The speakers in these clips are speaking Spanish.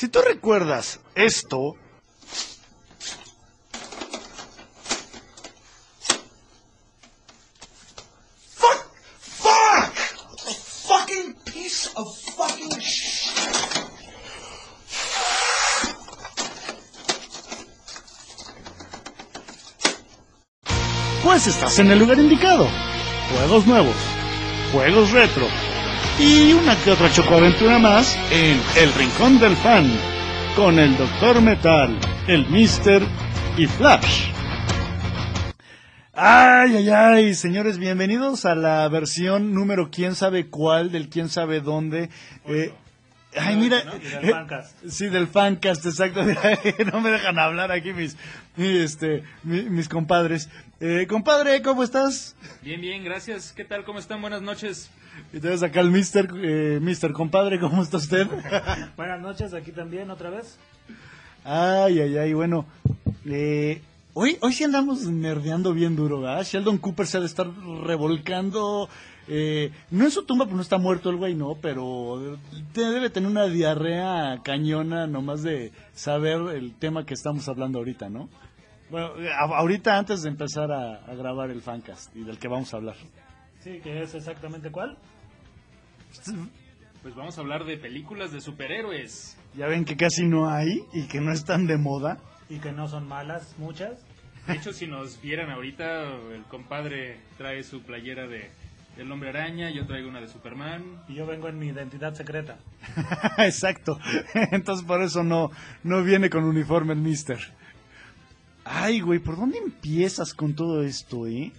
Si tú recuerdas esto, fuck, fuck, a fucking piece of fucking shit. Pues estás en el lugar indicado. Juegos nuevos, juegos retro y una que otra chocoaventura más en El Rincón del Fan con el Doctor Metal, el Mister y Flash. Ay, ay, ay, señores, bienvenidos a la versión número quién sabe cuál del quién sabe dónde. Eh, ay, mira. ¿no? Y del eh, Fancast. sí, del Fancast, exacto. No me dejan hablar aquí mis, mi- este, mi- mis compadres. Eh, compadre, ¿cómo estás? Bien, bien, gracias. ¿Qué tal? ¿Cómo están? Buenas noches. Y tenemos acá al Mister, eh, Mister, compadre, ¿cómo está usted? Buenas noches, aquí también otra vez. Ay, ay, ay, bueno. eh, hoy, hoy sí andamos nerdeando bien duro, ¿verdad? Sheldon Cooper se ha de estar revolcando. Eh, no en su tumba, pues no está muerto el güey, no, pero te- debe tener una diarrea cañona nomás de saber el tema que estamos hablando ahorita, ¿no? Bueno, a- ahorita antes de empezar a, a grabar el fancast y del que vamos a hablar. Sí, que es exactamente cuál. Pues vamos a hablar de películas de superhéroes. Ya ven que casi no hay y que no están de moda. Y que no son malas, muchas. De hecho, si nos vieran ahorita, el compadre trae su playera de del hombre araña, yo traigo una de Superman. Y yo vengo en mi identidad secreta. Exacto. Entonces por eso no, no viene con uniforme el mister. Ay, güey, ¿por dónde empiezas con todo esto, eh?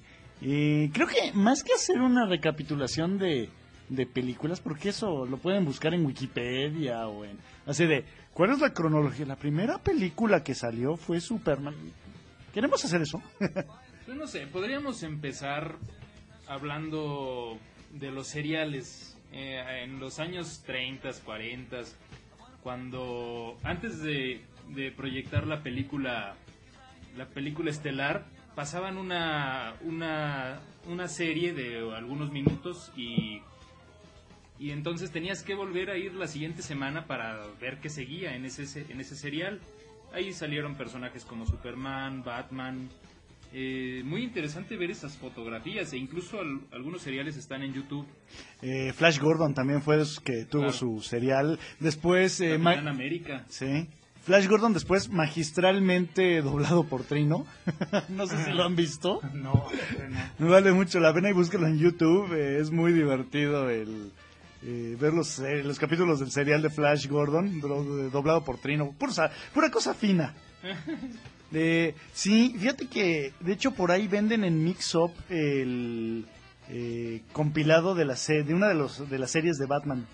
Eh, creo que más que hacer una recapitulación de, de películas, porque eso lo pueden buscar en Wikipedia o en... Así de, ¿cuál es la cronología? La primera película que salió fue Superman. ¿Queremos hacer eso? Pues no sé, podríamos empezar hablando de los seriales. Eh, en los años 30, 40, cuando antes de, de proyectar la película, la película estelar, pasaban una, una, una serie de algunos minutos y, y entonces tenías que volver a ir la siguiente semana para ver qué seguía en ese, se- en ese serial. Ahí salieron personajes como Superman, Batman, eh, muy interesante ver esas fotografías e incluso al- algunos seriales están en YouTube. Eh, Flash Gordon también fue esos que tuvo Claro. su serial. Después... eh, Capitán América. Sí. Flash Gordon después magistralmente doblado por Trino. no sé si lo han visto. No, no. Me vale mucho la pena y búsquelo en YouTube. eh, es muy divertido el eh, ver los, eh, los capítulos del serial de Flash Gordon do- doblado por Trino. Pura, pura cosa fina. Eh, sí, fíjate que de hecho por ahí venden en Mix Up el eh, compilado de, la de una de, los, de las series de Batman.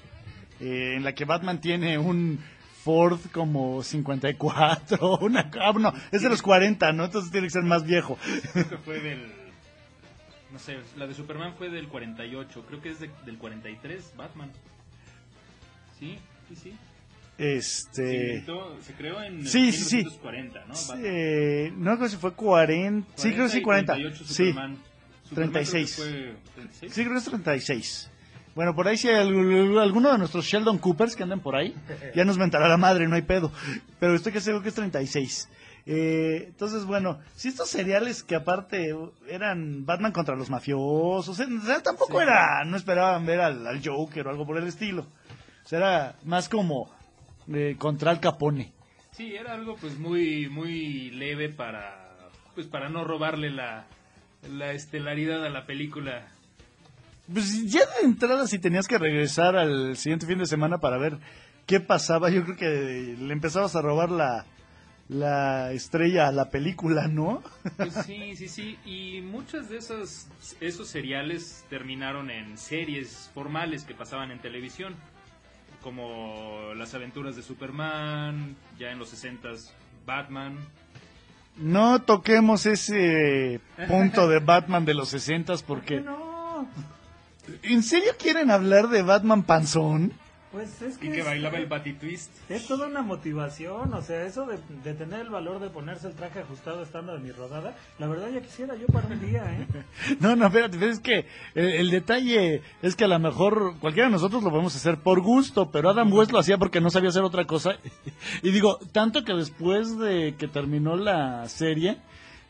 eh, en la que Batman tiene un Ford como 54, una, ah, no, es de los 40, ¿no? Entonces tiene que ser más viejo. Que fue del... No sé, la de Superman fue del 48, creo que es de- del 43, Batman. Sí, sí, sí. Se, Este... inventó- se creó en Sí, sí, sí. 1940, ¿no? sí, Batman. eh, no creo si fue 40, sí creo que sí 40, 48 sí, Superman. Superman creo que 36. fue 36. sí creo que es 36. Bueno, por ahí si hay al- alguno de nuestros Sheldon Coopers que andan por ahí, ya nos mentará la madre, no hay pedo. Pero estoy que seguro que es 36. Eh, entonces, bueno, si estos seriales que aparte eran Batman contra los mafiosos, o sea, o sea, tampoco Sí. era, no esperaban ver al, al Joker o algo por el estilo. O sea, era más como eh, contra el Capone. Sí, era algo pues muy muy leve para pues para no robarle la la estelaridad a la película. Pues ya de entrada, si tenías que regresar al siguiente fin de semana para ver qué pasaba, yo creo que le empezabas a robar la, la estrella a la película, ¿no? Pues sí, sí, sí, y muchos de esos esos seriales terminaron en series formales que pasaban en televisión, como las aventuras de Superman, ya en los 60s Batman. No toquemos ese punto de Batman de los 60 porque... No, ¿En serio quieren hablar de Batman panzón? Pues es que, Y que es, bailaba el Batitwist. es toda una motivación, o sea, eso de, de tener el valor de ponerse el traje ajustado estando de mi rodada, la verdad ya quisiera yo para un día, ¿eh? No, no, espérate, es que el, el detalle es que a lo mejor cualquiera de nosotros lo podemos hacer por gusto, pero Adam West lo hacía porque no sabía hacer otra cosa. Y digo, tanto que después de que terminó la serie,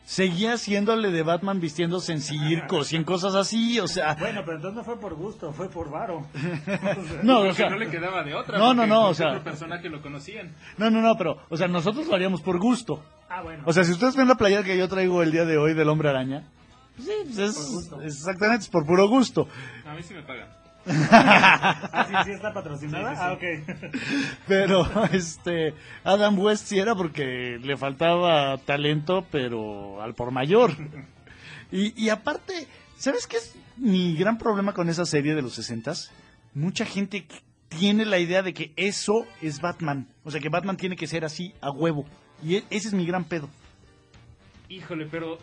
seguía haciéndole de Batman vistiéndose en circos y en cosas así, o sea... Bueno, pero entonces no fue por gusto, fue por varo. No, o sea, no le quedaba de otra. No, no, no, o sea- otro personaje lo conocían. no, no, no, pero, o sea, nosotros lo haríamos por gusto. Ah, bueno. O sea, si ustedes ven la playera que yo traigo el día de hoy del Hombre Araña, pues sí, pues es exactamente, es por puro gusto. A mí sí me pagan. ah, sí, sí está patrocinada. Sí, sí, Ah, ok. Pero, este, Adam West sí era porque le faltaba talento, pero al por mayor. Y, y aparte, ¿sabes qué es mi gran problema con esa serie de los 60 Mucha gente tiene la idea de que eso es Batman. O sea, que Batman tiene que ser así, a huevo. Y e- ese es mi gran pedo. Híjole, pero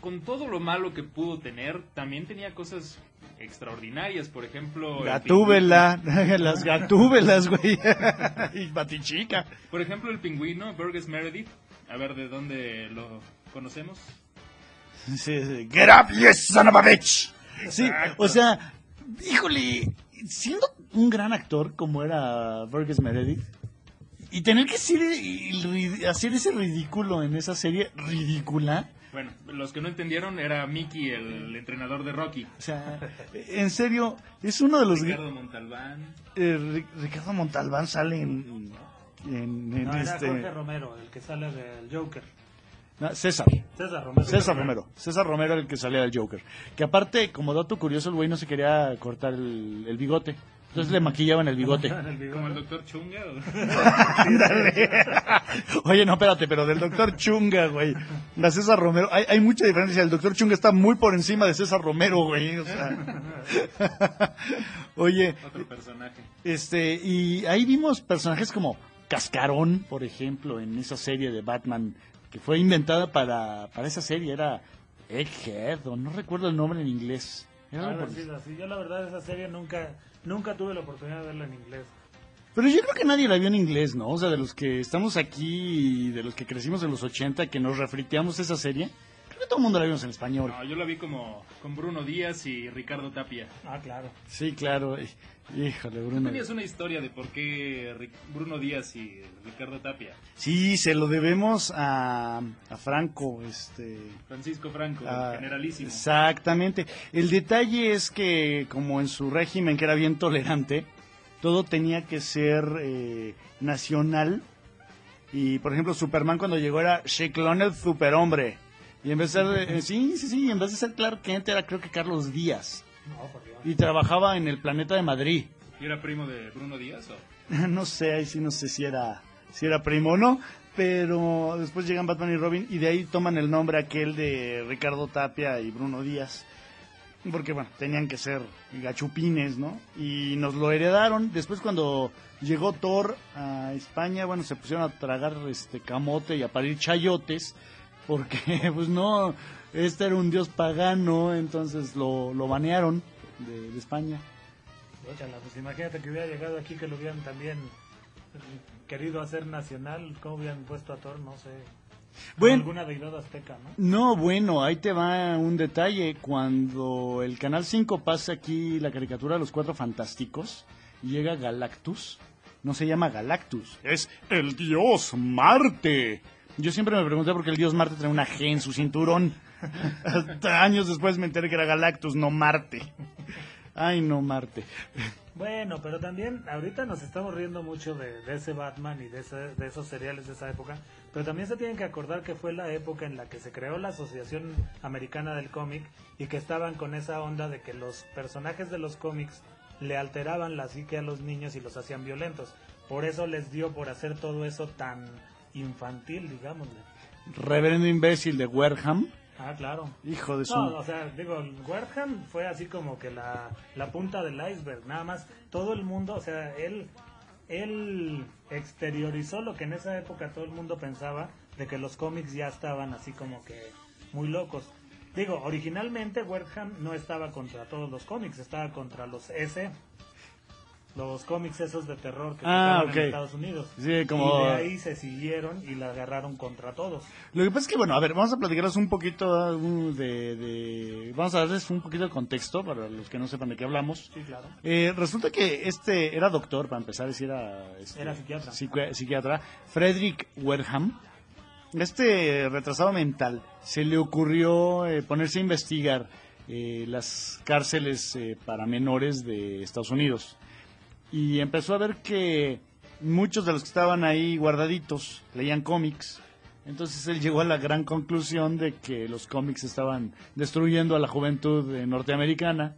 con todo lo malo que pudo tener, también tenía cosas extraordinarias. Por ejemplo, el Gatúbela, las gatúbelas, güey. y Batichica. Por ejemplo, el pingüino, Burgess Meredith. A ver, ¿de dónde lo conocemos? Sí, sí. Get up, you son of a bitch. Sí, Exacto. o sea, híjole, siendo un gran actor como era Burgess Meredith, y tener que ri- hacer ese ridículo en esa serie ridícula, Bueno, los que no entendieron era Mickey, el entrenador de Rocky. o sea, en serio, es uno de los... Ricardo Montalbán. eh, Ri- Ricardo Montalbán sale en... en, en No, era este, Jorge Romero, el que sale del Joker. no, César. César Romero. César Romero. César Romero era el que salía del Joker. Que aparte, como dato curioso, el güey no se quería cortar el, el bigote. Entonces le maquillaban el bigote. Como el doctor Chunga. Oye, no, espérate, pero del doctor Chunga, güey. La César Romero. Hay, hay mucha diferencia. El doctor Chunga está muy por encima de César Romero, güey. O sea. Oye, Otro personaje. este, y ahí vimos personajes como Cascarón, por ejemplo, en esa serie de Batman que fue inventada para, para esa serie. Era Egghead, o no recuerdo el nombre en inglés. Era así. Yo la verdad esa serie nunca nunca tuve la oportunidad de verla en inglés. Pero yo creo que nadie la vio en inglés, ¿no? O sea, de los que estamos aquí y de los que crecimos en los 80, que nos refriteamos esa serie, creo que todo el mundo la vimos en español. No, yo la vi como con Bruno Díaz y Ricardo Tapia. Ah, claro. Sí, claro. Híjole, Bruno. Tenías una historia de por qué Bruno Díaz y Ricardo Tapia. Sí, se lo debemos a, a Franco, este... Francisco Franco, a- generalísimo. Exactamente. El detalle es que, como en su régimen, que era bien tolerante, todo tenía que ser eh, nacional. Y, por ejemplo, Superman cuando llegó era Shaquille el superhombre. Y en vez de ser, eh, sí, sí, sí, en vez de ser Clark Kent era creo que Carlos Díaz. Y trabajaba en el planeta de Madrid. ¿Y era primo de Bruno Díaz o? No sé, ahí sí no sé si era, si era primo o no. Pero después llegan Batman y Robin y de ahí toman el nombre aquel de Ricardo Tapia y Bruno Díaz. Porque, bueno, tenían que ser gachupines, ¿no? Y nos lo heredaron. Después cuando llegó Thor a España, bueno, se pusieron a tragar este camote y a parir chayotes. Porque, pues no, este era un dios pagano, entonces lo, lo banearon de, de España. Échala, pues imagínate que hubiera llegado aquí que lo hubieran también eh, querido hacer nacional, ¿cómo hubieran puesto a Thor? No sé. Bueno. Alguna deidad azteca, ¿no? No, bueno, ahí te va un detalle. Cuando el Canal 5 pasa aquí la caricatura de los Cuatro Fantásticos y llega Galactus, no se llama Galactus, es el dios Marte. Yo siempre me pregunté por qué el dios Marte trae una G en su cinturón. Hasta años después me enteré que era Galactus, no Marte. Ay, no Marte. Bueno, pero también ahorita nos estamos riendo mucho de, de ese Batman y de, ese- de esos seriales de esa época, pero también se tienen que acordar que fue la época en la que se creó la Asociación Americana del Cómic y que estaban con esa onda de que los personajes de los cómics le alteraban la psique a los niños y los hacían violentos. Por eso les dio por hacer todo eso tan infantil, digámosle. Reverendo imbécil de Wareham. Ah, claro. Hijo de su... No, o sea, digo, Wertham fue así como que la, la punta del iceberg, nada más. Todo el mundo, o sea, él él exteriorizó lo que en esa época todo el mundo pensaba de que los cómics ya estaban así como que muy locos. Digo, originalmente Wertham no estaba contra todos los cómics, estaba contra los S, los cómics esos de terror que Ah, en Estados Unidos. Sí, como- Y de ahí se siguieron y la agarraron contra todos. Lo que pasa es que, bueno, a ver, vamos a platicarles un poquito uh, de, de- Vamos a darles un poquito de contexto para los que no sepan de qué hablamos. Sí, claro. Eh, resulta que este era doctor, para empezar, decir, era... este, Era psiquiatra. psiqui- psiquiatra. Frederick Werham. Este retrasado mental se le ocurrió eh, ponerse a investigar eh, las cárceles eh, para menores de Estados Unidos. Y empezó a ver que muchos de los que estaban ahí guardaditos leían cómics. Entonces él llegó a la gran conclusión de que los cómics estaban destruyendo a la juventud eh, norteamericana.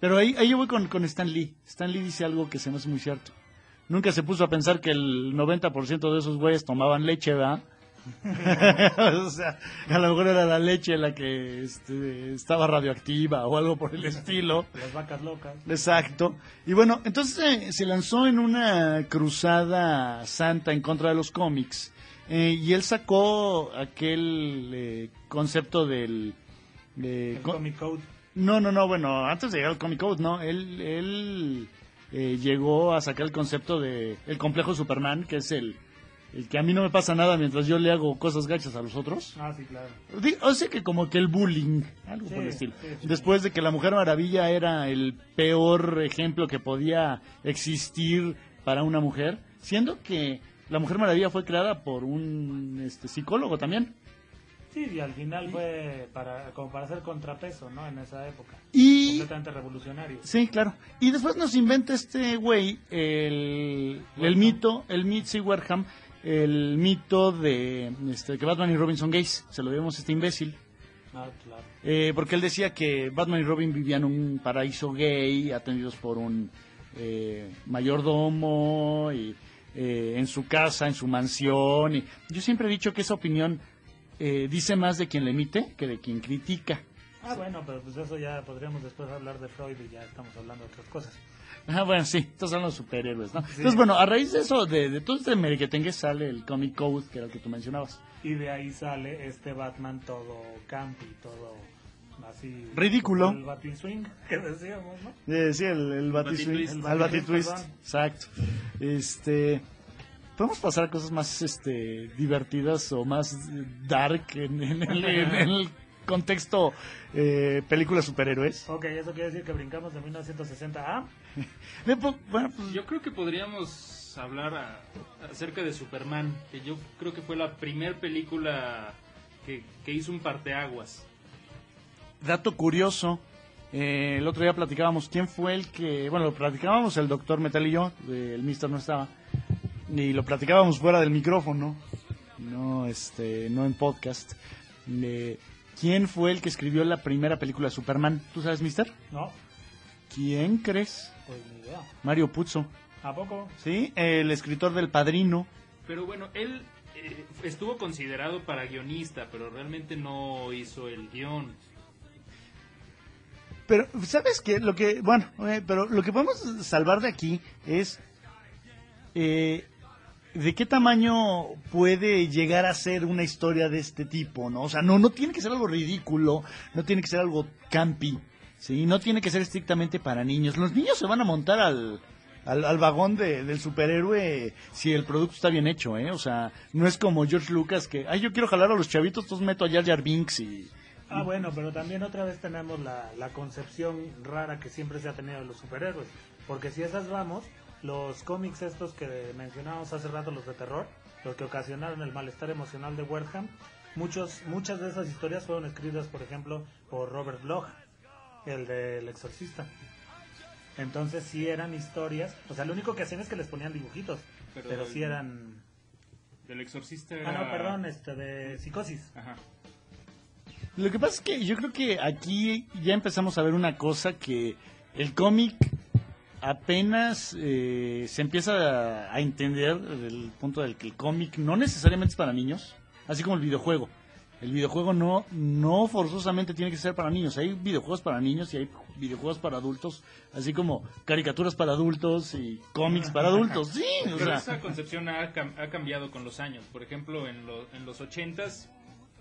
Pero ahí, ahí yo voy con, con Stan Lee. Stan Lee dice algo que se me hace muy cierto. Nunca se puso a pensar que el 90% de esos güeyes tomaban leche, ¿verdad? o sea, a lo mejor era la leche la que este, estaba radioactiva o algo por el estilo. Las vacas locas. Exacto. Y bueno, entonces eh, se lanzó en una cruzada santa en contra de los cómics. eh, y él sacó aquel eh, concepto del... El co- Comic Code. no, no, no, bueno, antes de llegar al Comic Code, no, él, él eh, llegó a sacar el concepto de el complejo Superman, que es el, el que a mí no me pasa nada mientras yo le hago cosas gachas a los otros. Ah, sí, claro. O sea que como que el bullying, algo por el estilo. sí, sí. Después de que la Mujer Maravilla era el peor ejemplo que podía existir para una mujer, siendo que la Mujer Maravilla fue creada por un este, psicólogo también. Sí, y al final fue para, como para hacer contrapeso, ¿no? En esa época. Y Completamente revolucionario. Sí, claro. Y después nos inventa este güey el, el mito, el mito, sí, Warham, el mito de este, que Batman y Robin son gays. Se lo debemos a este imbécil. Ah, claro. Eh, porque él decía que Batman y Robin vivían un paraíso gay, atendidos por un eh, mayordomo y eh, en su casa, en su mansión. Y yo siempre he dicho que esa opinión eh, dice más de quien le emite que de quien critica. Ah, bueno, pero pues eso ya podríamos después hablar de Freud y ya estamos hablando de otras cosas. Ah, bueno, sí, estos son los superhéroes, ¿no? Entonces, bueno, a raíz de eso, de, de todo este merequetengue sale el Comic Code, que era el que tú mencionabas. Y de ahí sale este Batman todo campi, todo así... Ridículo. El Batiswing, que decíamos, ¿no? Eh, sí, el, el Batiswing, el Batitwist, exacto. Este, podemos pasar a cosas más este, divertidas o más dark en, en el, en el contexto eh, película superhéroes. Ok, eso quiere decir que brincamos de 1960 a... Pues, bueno, pues, Yo creo que podríamos hablar a- acerca de Superman, que yo creo que fue la primer película que, que hizo un parteaguas. dato curioso, eh, el otro día platicábamos quién fue el que, bueno, lo platicábamos el doctor Metal y yo, eh, el mister no estaba, y lo platicábamos fuera del micrófono, no, este, no en podcast. ¿Quién fue el que escribió la primera película de Superman? ¿Tú sabes, mister? No, ¿Quién crees? Pues ni idea. Mario Puzo, ¿A poco? ¿sí? El escritor del Padrino. Pero bueno, él eh, estuvo considerado para guionista, pero realmente no hizo el guion. Pero, ¿sabes qué? Lo que, bueno, eh, pero lo que podemos salvar de aquí es eh, de qué tamaño puede llegar a ser una historia de este tipo, ¿no? O sea, no, no tiene que ser algo ridículo, no tiene que ser algo campi, ¿sí? No tiene que ser estrictamente para niños. Los niños se van a montar al, al, vagón de- del superhéroe si el producto está bien hecho, ¿eh? O sea, no es como George Lucas que, ay, yo quiero jalar a los chavitos, entonces meto a Jar Jar Binks y... Ah, bueno, pero también otra vez tenemos la, la concepción rara que siempre se ha tenido de los superhéroes. Porque si esas vamos, los cómics estos que mencionábamos hace rato, los de terror, los que ocasionaron el malestar emocional de Wertham, muchos, muchas de esas historias fueron escritas, por ejemplo, por Robert Bloch, el del exorcista. Entonces sí eran historias, o sea, lo único que hacían es que les ponían dibujitos, Pero pero, sí eran... Del exorcista Ah, no, perdón, este, de psicosis. Ajá. Lo que pasa es que yo creo que aquí ya empezamos a ver una cosa que el cómic apenas eh, se empieza a, a entender desde el punto del que el cómic no necesariamente es para niños, así como el videojuego. El videojuego no, no forzosamente tiene que ser para niños. Hay videojuegos para niños y hay videojuegos para adultos, así como caricaturas para adultos y cómics para adultos. Sí, o Pero sea, esa concepción ha, ha cambiado con los años. Por ejemplo, en, lo- en los 80s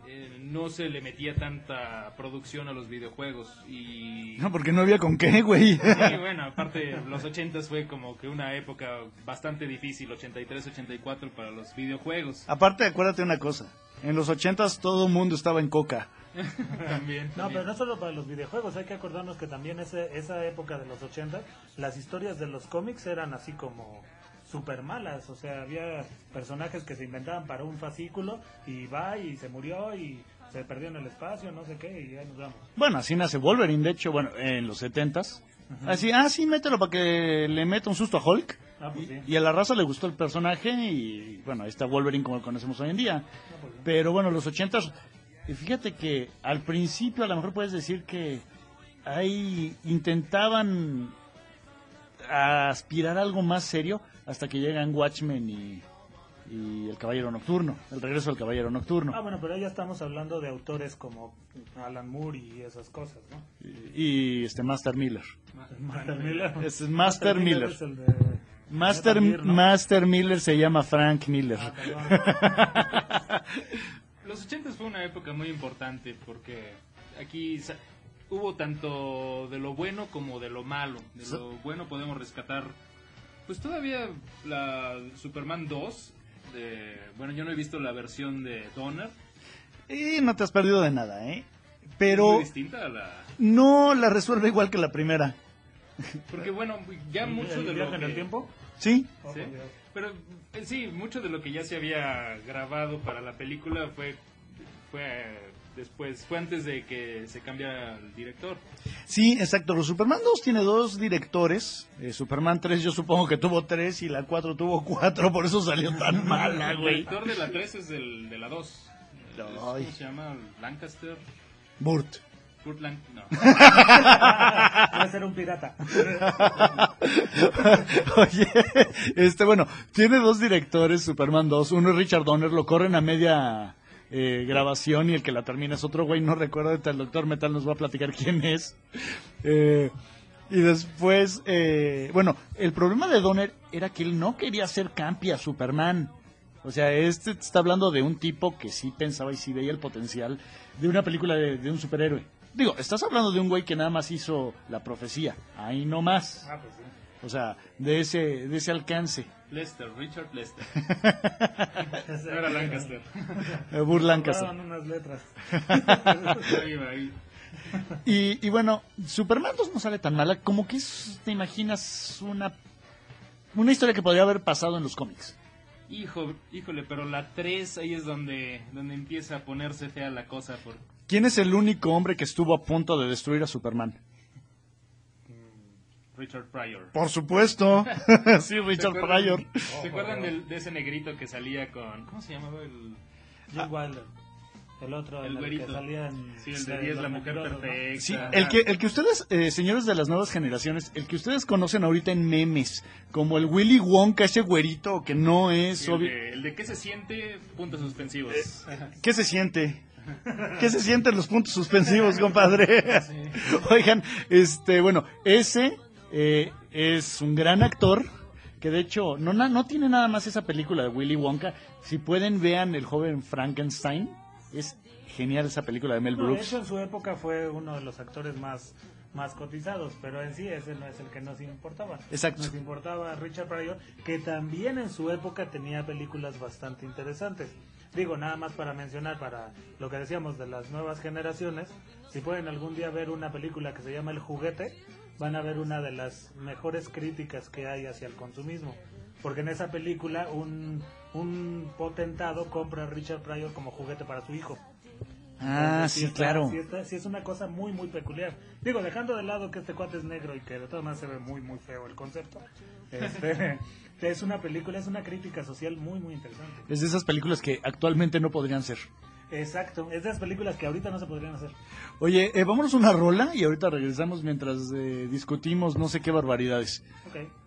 eh, no se le metía tanta producción a los videojuegos. Y, no, porque no había con qué, güey. y bueno, aparte, los 80s fue como que una época bastante difícil, 83-84 para los videojuegos. Aparte, acuérdate una cosa. En los ochentas todo el mundo estaba en coca. también. No, pero no solo para los videojuegos, hay que acordarnos que también ese, esa época de los 80, las historias de los cómics eran así como super malas, o sea, había personajes que se inventaban para un fascículo y va y se murió y se perdió en el espacio, no sé qué, y ya nos vamos. Bueno, así nace Wolverine, de hecho, bueno, en los setentas. Así, ah, sí, mételo para que le meta un susto a Hulk. Ah, pues sí. Y a la raza le gustó el personaje y, bueno, ahí está Wolverine como lo conocemos hoy en día. Pero bueno, los ochentas, y fíjate que al principio a lo mejor puedes decir que ahí intentaban aspirar a algo más serio hasta que llegan Watchmen y, y El Caballero Nocturno, el regreso del Caballero Nocturno. Ah, bueno, pero ya estamos hablando de autores como Alan Moore y esas cosas, ¿no? Y, este Master Miller. Master Miller. Es Master Miller. es el de Master, ¿no? Master Miller se llama Frank Miller. Ah. Los 80s fue una época muy importante porque aquí hubo tanto de lo bueno como de lo malo. De lo bueno podemos rescatar, pues todavía la Superman 2. De, bueno, yo no he visto la versión de Donner. Y no te has perdido de nada, ¿eh? Es Pero muy distinta a la... no la resuelve igual que la primera. Porque bueno, ya mucho ¿El de lo viaje en que... el tiempo? ¿Sí? ¿Sí? Pero eh, sí, mucho de lo que ya se había grabado para la película fue fue eh, después, fue antes de que se cambiara el director. Sí, exacto. Los Superman 2 tiene dos directores. Eh, Superman 3 yo supongo que tuvo tres y la 4 tuvo cuatro, por eso salió tan mala, El güey. director de la 3 es del, de la 2. ¿Cómo se llama? Lancaster. Burt. Kurt Lang- no. Debe ser un pirata. Oye, este, bueno, tiene dos directores, Superman 2. Uno es Richard Donner, lo corren a media eh, grabación y el que la termina es otro güey, no recuerdo, el doctor Metal nos va a platicar quién es. Eh, y después, eh, bueno, el problema de Donner era que él no quería hacer campi a Superman. O sea, este está hablando de un tipo que sí pensaba y sí veía el potencial de una película de, de un superhéroe. Digo, estás hablando de un güey que nada más hizo la profecía, ahí no más. Ah, pues sí. O sea, de ese, de ese alcance. Lester, Richard Lester. Era Lancaster. Eh, Burt Lancaster. Unas letras. Ahí va, ahí. Y, y bueno, Superman 2 no sale tan mala como que es, te imaginas una, una historia que podría haber pasado en los cómics. Hijo, híjole, pero la 3 ahí es donde, donde empieza a ponerse fea la cosa. Por... ¿Quién es el único hombre que estuvo a punto de destruir a Superman? Richard Pryor. Por supuesto. sí, Richard ¿Se acuerdan- Pryor. ¿Se acuerdan del- de ese negrito que salía con... ¿Cómo se llamaba el...? Jim Wilder. El otro, El en el, que salía en... Sí, el de de 10, los la mujer perfecta. Sí, el que, el que ustedes, eh, señores de las nuevas generaciones, el que ustedes conocen ahorita en memes, como el Willy Wonka, ese güerito que no es Sí, el, obvio. de, el de qué se siente, puntos suspensivos. ¿Qué se siente? ¿Qué se sienten los puntos suspensivos, compadre? Oigan, este, bueno, ese eh, es un gran actor que de hecho no, no tiene nada más esa película de Willy Wonka. Si pueden, vean El joven Frankenstein. Es genial esa película de Mel No, de Brooks. hecho, en su época fue uno de los actores más, más cotizados, pero en sí ese no es el que nos importaba. Exacto. Nos importaba Richard Pryor, que también en su época tenía películas bastante interesantes. Digo, nada más para mencionar, para lo que decíamos de las nuevas generaciones, si pueden algún día ver una película que se llama El Juguete, van a ver una de las mejores críticas que hay hacia el consumismo. Porque en esa película un, un potentado compra a Richard Pryor como juguete para su hijo. Ah, Entonces, sí, está- claro. Sí, está- sí es una cosa muy, muy peculiar. Digo, dejando de lado que este cuate es negro y que de todas maneras se ve muy, muy feo el concepto. Este, es una película, es una crítica social muy, muy interesante. Es de esas películas que actualmente no podrían ser. Exacto, es de las películas que ahorita no se podrían hacer. Oye, eh, vámonos a una rola y ahorita regresamos mientras eh, discutimos no sé qué barbaridades. Ok.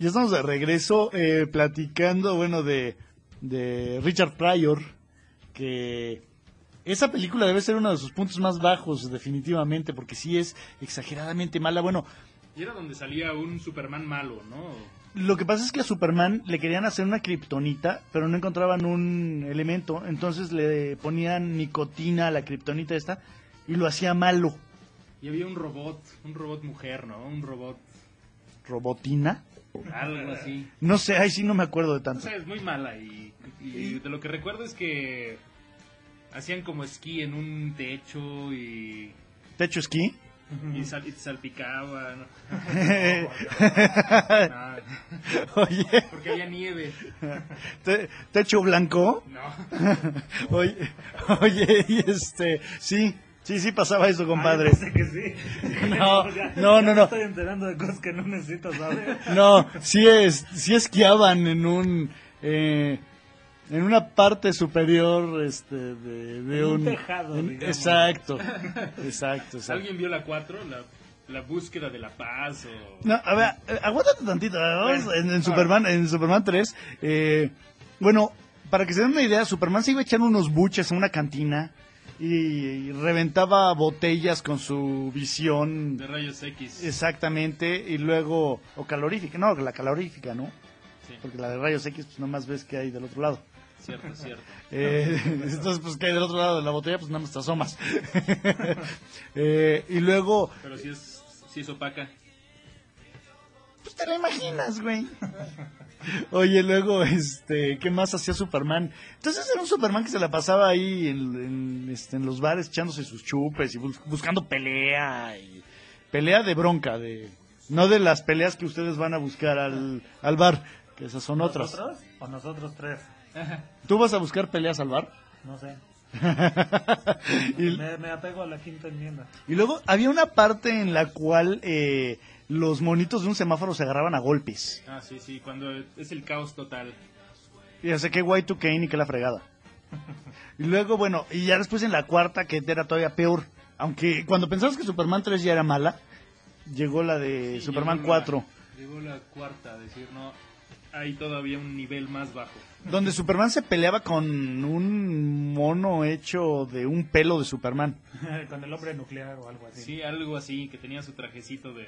Ya estamos de regreso eh, platicando, bueno, de, de Richard Pryor, que esa película debe ser uno de sus puntos más bajos, definitivamente, porque sí es exageradamente mala. Bueno, Y era donde salía un Superman malo, ¿no? lo que pasa es que a Superman le querían hacer una kriptonita, pero no encontraban un elemento, entonces le ponían nicotina a la kriptonita esta y lo hacía malo. Y había un robot, un robot mujer, ¿no? Un robot, ¿Robotina? Algo así. No sé, ahí sí no me acuerdo de O tanto. sea, es muy mala y, y de lo que recuerdo es que hacían como esquí en un techo y, ¿Techo esquí? y, sal- y te salpicaba, ¿no? Oye, porque había nieve. te- ¿techo blanco? No. Oye, oye, y este, sí, sí, sí pasaba eso, compadre. Ay, que sí. No, Ya- no, no, ya no. Estoy enterando de cosas que no necesito saber. No, sí, es, sí esquiaban en un, eh, en una parte superior, este, de, de En un un, tejado, en- digamos. Exacto, exacto, exacto. ¿Alguien vio la 4? La, la búsqueda de la paz o... No, a ver, eh, aguántate tantito. Bueno, en, en ahora. Superman, en Superman 3, eh, bueno, para que se den una idea, Superman se iba a echar unos buches en una cantina y, reventaba botellas con su visión. de rayos X. Exactamente, y luego, o calorífica, no, la calorífica, ¿no? Sí, Porque la de rayos X, pues nomás ves que hay del otro lado. cierto, cierto. Eh, entonces, pues que hay del otro lado de la botella, pues nada más te asomas. Eh, y luego, Pero si es, si es opaca. pues te lo imaginas, güey. Oye, luego, este, ¿qué más hacía Superman? Entonces era un Superman que se la pasaba ahí en, en, este, en los bares echándose sus chupes y bus- buscando pelea. Y, pelea de bronca, de no de las peleas que ustedes van a buscar al, al bar, que esas son otras. ¿Nosotros o nosotros tres? ¿Tú vas a buscar peleas al bar? No sé. y, Me, me apego a la quinta enmienda. y luego había una parte en la cual eh, los monitos de un semáforo se agarraban a golpes. Ah, sí, sí, cuando es el caos total. Y ya sé que Y2K ni que la fregada. Y luego, bueno, y ya después en la cuarta, que era todavía peor. Aunque cuando pensabas que Superman 3 ya era mala, llegó la de Sí, Superman llegó la- 4. Llegó la cuarta, decir, no, hay todavía un nivel más bajo. Donde Superman se peleaba con un mono hecho de un pelo de Superman. Con el hombre nuclear o algo así. Sí, algo así, que tenía su trajecito de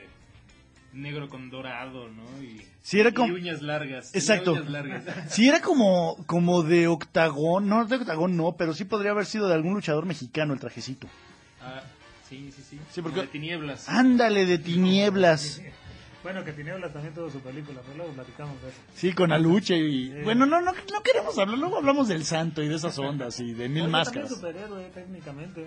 negro con dorado, ¿no? Y, Sí, era y como... uñas largas. Exacto. uñas largas. Sí, era como, como de octagón. No, de octagón no, pero sí podría haber sido de algún luchador mexicano el trajecito. Ah, sí, sí, sí. Sí, Como porque- de tinieblas. Ándale, de tinieblas. Bueno, que Tinieblas también tuvo su película, pero luego platicamos de eso. Sí, con Aluche y... Sí. Bueno, no, no, no queremos hablar, luego hablamos del santo y de esas ondas y de mil Oye, máscaras. también superhéroe, técnicamente.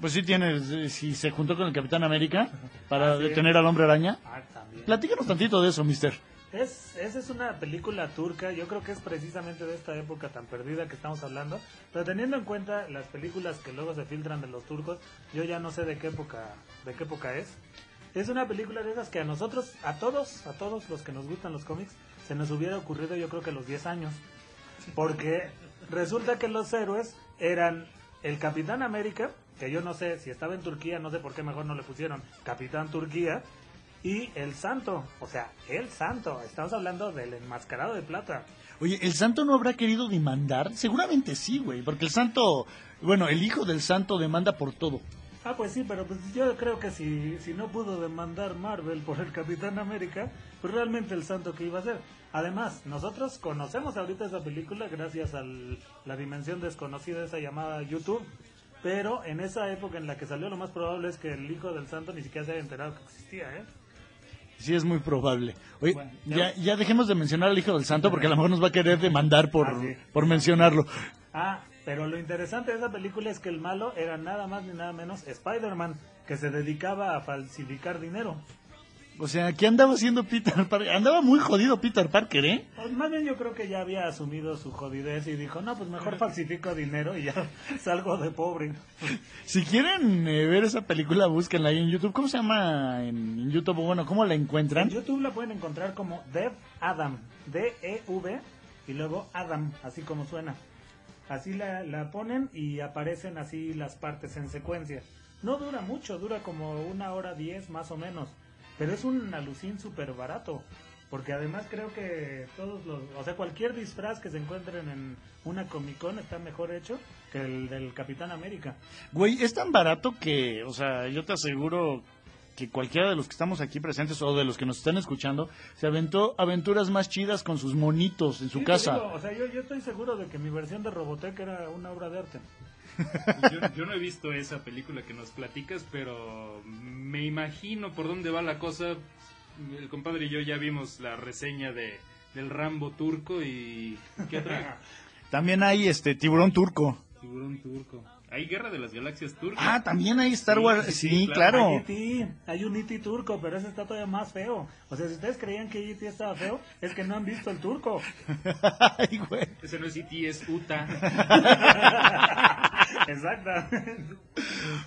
Pues sí tiene, si se juntó con el Capitán América para detener al Hombre Araña. Ah, también. Platícanos tantito de eso, mister. Es, esa es una película turca, yo creo que es precisamente de esta época tan perdida que estamos hablando, pero teniendo en cuenta las películas que luego se filtran de los turcos, yo ya no sé de qué época, de qué época es. Es una película de esas que a nosotros, a todos, a todos los que nos gustan los cómics, se nos hubiera ocurrido yo creo que a los 10 años. Porque resulta que los héroes eran el Capitán América, que yo no sé si estaba en Turquía, no sé por qué mejor no le pusieron Capitán Turquía, y el Santo, o sea, el Santo, estamos hablando del enmascarado de plata. Oye, ¿el santo no habrá querido demandar? Seguramente sí, güey, porque el santo, bueno, el hijo del santo demanda por todo. Ah, pues sí, pero pues yo creo que si, si no pudo demandar Marvel por el Capitán América, pues realmente el santo que iba a ser. Además, nosotros conocemos ahorita esa película gracias a la dimensión desconocida esa llamada YouTube, pero en esa época en la que salió lo más probable es que el hijo del santo ni siquiera se haya enterado que existía, ¿eh? Sí, es muy probable. Oye, Bueno, ya, ya dejemos de mencionar al hijo del santo porque a lo mejor nos va a querer demandar por, Ah, sí. por mencionarlo. Ah, pero lo interesante de esa película es que el malo era nada más ni nada menos Spider-Man, que se dedicaba a falsificar dinero. O sea, ¿qué andaba haciendo Peter Parker? Andaba muy jodido Peter Parker, ¿eh? Pues más bien yo creo que ya había asumido su jodidez y dijo, no, pues mejor falsifico dinero y ya salgo de pobre. Si quieren eh, ver esa película, búsquenla ahí en YouTube. ¿Cómo se llama en, en YouTube? Bueno, ¿cómo la En encuentran? YouTube la pueden encontrar como Dev Adam, D-E-V y luego Adam, así como suena. Así la, la ponen y aparecen así las partes en secuencia. No dura mucho, dura como una hora diez más o menos. Pero es un alucín súper barato. Porque además creo que todos los, o sea, cualquier disfraz que se encuentren en una Comic Con está mejor hecho que el del Capitán América. Güey, es tan barato que, o sea, yo te aseguro que cualquiera de los que estamos aquí presentes o de los que nos están escuchando se aventó aventuras más chidas con sus monitos en su Sí, casa. digo, o sea, yo, yo estoy seguro de que mi versión de Robotech era una obra de arte. Yo, yo no he visto esa película que nos platicas, pero me imagino por dónde va la cosa. El compadre y yo ya vimos la reseña de del Rambo turco y ¿qué otra? También hay este tiburón turco. Tiburón turco. Hay Guerra de las Galaxias turca. Ah, también hay Star Sí, Wars. sí, Sí, sí, claro. Hay hay un E.T. turco, pero ese está todavía más feo. O sea, si ustedes creían que E.T. estaba feo, es que no han visto el turco. Ay, güey. Ese no es E.T., es Uta. Exactamente.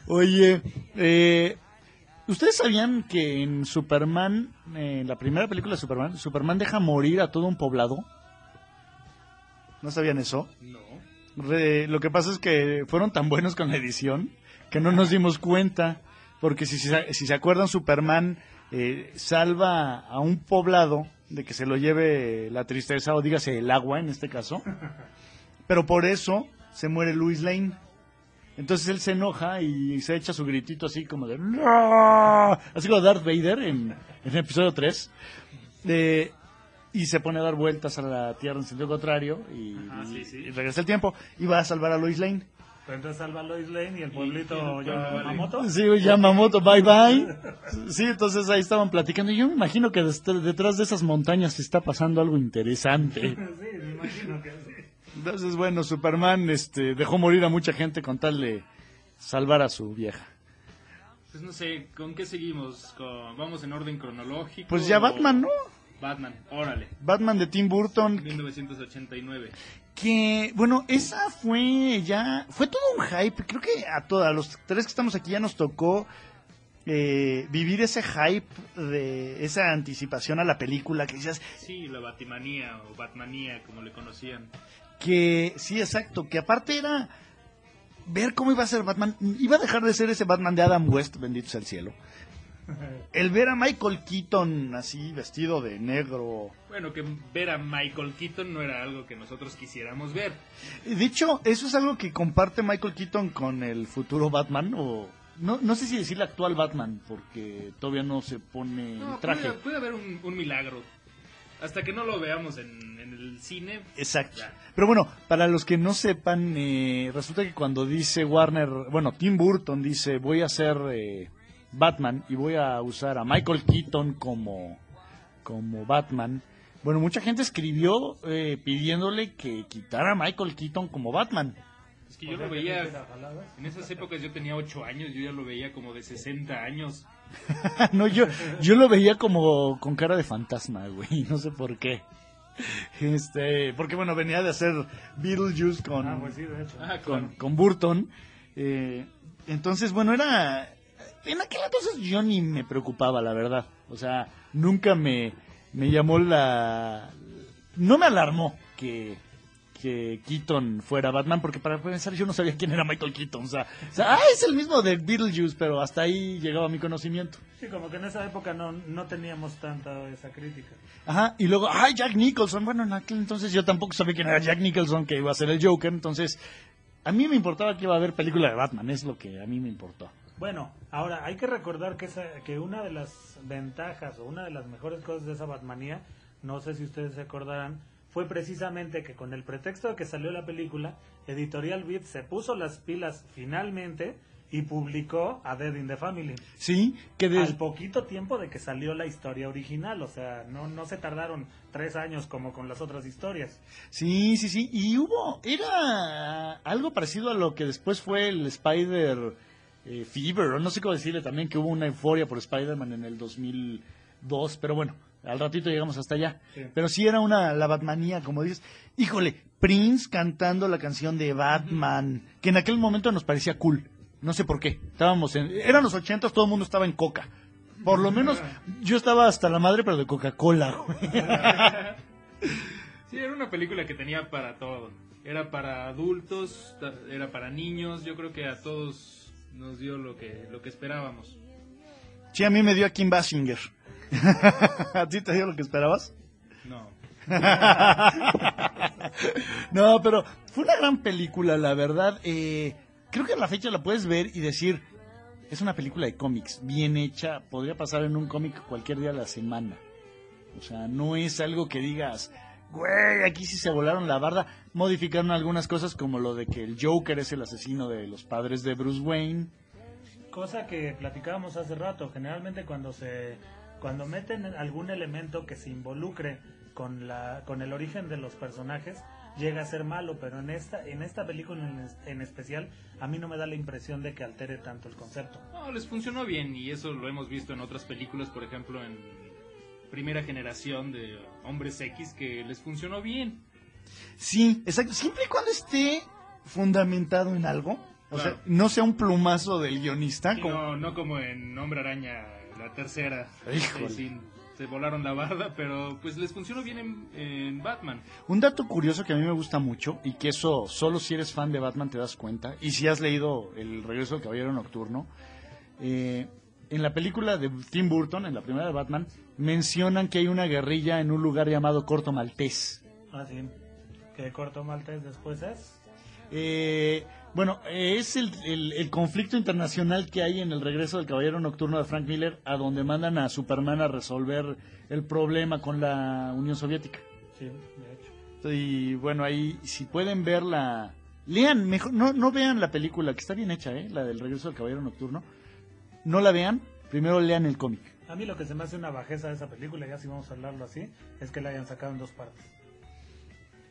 Oye, eh, ¿ustedes sabían que en Superman, eh, la primera película de Superman, Superman deja morir a todo un poblado? ¿No sabían eso? No. Re- lo que pasa es que fueron tan buenos con la edición que no nos dimos cuenta. Porque si, si, se- si se acuerdan, Superman eh, salva a un poblado de que se lo lleve la tristeza o dígase el agua en este caso. Pero por eso se muere Louis Lane. Entonces él se enoja y se echa su gritito así como de... Así como Darth Vader en, en el episodio 3. Eh, y se pone a dar vueltas a la Tierra en sentido contrario y, Ajá, sí, sí. y regresa el tiempo y va a salvar a Lois Lane. Entonces salva a Lois Lane y el pueblito. Yamamoto. Sí, Yamamoto, bye bye. Sí, entonces ahí estaban platicando. Y yo me imagino que detrás de esas montañas está pasando algo interesante. Sí, me imagino que sí. Entonces, bueno, Superman este, dejó morir a mucha gente con tal de salvar a su vieja. Pues no sé, ¿con qué seguimos? ¿Con- ¿Vamos en orden cronológico? Pues ya Batman, ¿no? Batman, órale. Batman de Tim Burton, 1989. que, bueno, esa fue ya, fue todo un hype. Creo que a todos, a los tres que estamos aquí ya nos tocó eh, vivir ese hype de esa anticipación a la película que decías, Sí, la Batimanía o Batmanía, como le conocían. Que sí, exacto, que aparte era ver cómo iba a ser Batman, iba a dejar de ser ese Batman de Adam West, bendito sea el cielo. El ver a Michael Keaton así vestido de negro. Bueno, que ver a Michael Keaton no era algo que nosotros quisiéramos ver. De hecho, eso es algo que comparte Michael Keaton con el futuro Batman o no, no sé si decirle actual Batman porque todavía no se pone No, el traje. Puede, puede haber un, un milagro. Hasta que no lo veamos en, en el cine. Exacto. Ya. Pero bueno, para los que no sepan, eh, resulta que cuando dice Warner, bueno, Tim Burton dice, voy a hacer eh, Batman y voy a usar a Michael Keaton como, como Batman. Bueno, mucha gente escribió eh, pidiéndole que quitara a Michael Keaton como Batman. Es que yo lo veía. En esas épocas yo tenía 8 años, yo ya lo veía como de 60 años. no, yo, yo lo veía como con cara de fantasma, güey, no sé por qué. Este, porque bueno, venía de hacer Beetlejuice con, Ah, pues sí, de hecho. Ah, con, con Burton. Eh, entonces, bueno, era... En aquel entonces yo ni me preocupaba, la verdad. O sea, nunca me, me llamó la... No me alarmó que, que Keaton fuera Batman, porque para pensar yo no sabía quién era Michael Keaton. O sea, o sea, ah, es el mismo de Beetlejuice, pero hasta ahí llegaba mi conocimiento. Sí, como que en esa época no, no teníamos tanta esa crítica. Ajá, y luego, ay, Jack Nicholson. Bueno, en aquel entonces yo tampoco sabía quién era Jack Nicholson, que iba a ser el Joker. Entonces, a mí me importaba que iba a haber película de Batman, es lo que a mí me importó. Bueno, ahora hay que recordar que, esa, que una de las ventajas o una de las mejores cosas de esa Batmanía, no sé si ustedes se acordarán, fue precisamente que con el pretexto de que salió la película, Editorial Beat se puso las pilas finalmente y publicó a Dead in the Family. Sí, que de... Al poquito tiempo de que salió la historia original, o sea, no, no se tardaron tres años como con las otras historias. Sí, sí, sí. Y hubo, era algo parecido a lo que después fue el Spider eh, Fever, o no sé cómo decirle también, que hubo una euforia por Spider-Man en el 2002, pero bueno, al ratito llegamos hasta allá. Sí. Pero sí era una, la Batmanía, como dices. Híjole, Prince cantando la canción de Batman, que en aquel momento nos parecía cool. No sé por qué. Estábamos en, eran los ochentas, todo el mundo estaba en coca. Por lo menos yo estaba hasta la madre, pero de Coca-Cola. Sí, era una película que tenía para todo. Era para adultos, era para niños. Yo creo que a todos nos dio lo que, lo que esperábamos. Sí, a mí me dio a Kim Basinger. ¿A ti te dio lo que esperabas? No. no, pero fue una gran película, la verdad. Eh, creo que a la fecha la puedes ver y decir, es una película de cómics, bien hecha, podría pasar en un cómic cualquier día de la semana. O sea, no es algo que digas, güey, aquí sí se volaron la barda. Modificaron algunas cosas como lo de que el Joker es el asesino de los padres de Bruce Wayne. Cosa que platicábamos hace rato, generalmente cuando se cuando meten algún elemento que se involucre con la con el origen de los personajes, llega a ser malo, pero en esta en esta película en, en, especial a mí no me da la impresión de que altere tanto el concepto. No, les funcionó bien y eso lo hemos visto en otras películas, por ejemplo en primera generación de hombres X que les funcionó bien. Sí, exacto, siempre y cuando esté fundamentado en algo. O sea, no sea un plumazo del guionista. Sí, No, no como en Hombre Araña, la tercera. Híjole. Sí, se volaron la barda, pero pues les funcionó bien en, en, Batman. Un dato curioso que a mí me gusta mucho y que eso solo si eres fan de Batman te das cuenta y si has leído El regreso del caballero nocturno, eh, en la película de Tim Burton, en la primera de Batman, mencionan que hay una guerrilla en un lugar llamado Corto Maltés. Ah, sí. ¿Qué Corto Maltés después es? Eh, bueno, es el, el, el, conflicto internacional que hay en el regreso del Caballero Nocturno de Frank Miller, a donde mandan a Superman a resolver el problema con la Unión Soviética. Sí, de hecho. Y bueno, ahí, si pueden verla, lean, mejor, no, no vean la película, que está bien hecha, ¿eh? la del regreso del Caballero Nocturno. No la vean, primero lean el cómic. A mí lo que se me hace una bajeza de esa película, ya si vamos a hablarlo así, es que la hayan sacado en dos partes.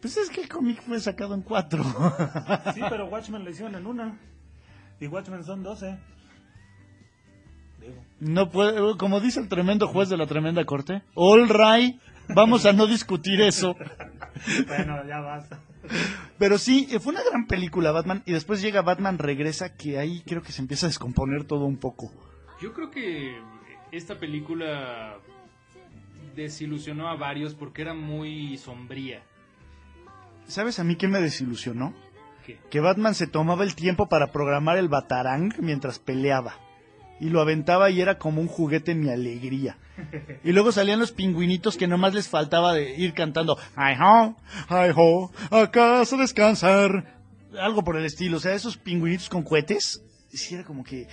Pues es que el cómic fue sacado en cuatro. Sí, pero Watchmen lo hicieron en una. Y Watchmen son doce. Digo. No puede, como dice el tremendo juez de la tremenda corte, all right, vamos a no discutir eso. Bueno, ya basta. Pero sí, fue una gran película Batman y después llega Batman Regresa que ahí creo que se empieza a descomponer todo un poco. Yo creo que esta película desilusionó a varios porque era muy sombría. ¿Sabes a mí qué me desilusionó? ¿Qué? Que Batman se tomaba el tiempo para programar el batarang mientras peleaba. Y lo aventaba y era como un juguete mi alegría. Y luego salían los pingüinitos que nomás les faltaba de ir cantando ¡Hi ho! ¡Hi ho! ¡A casa descansar! Algo por el estilo. O sea, esos pingüinitos con cohetes. Sí, era como que...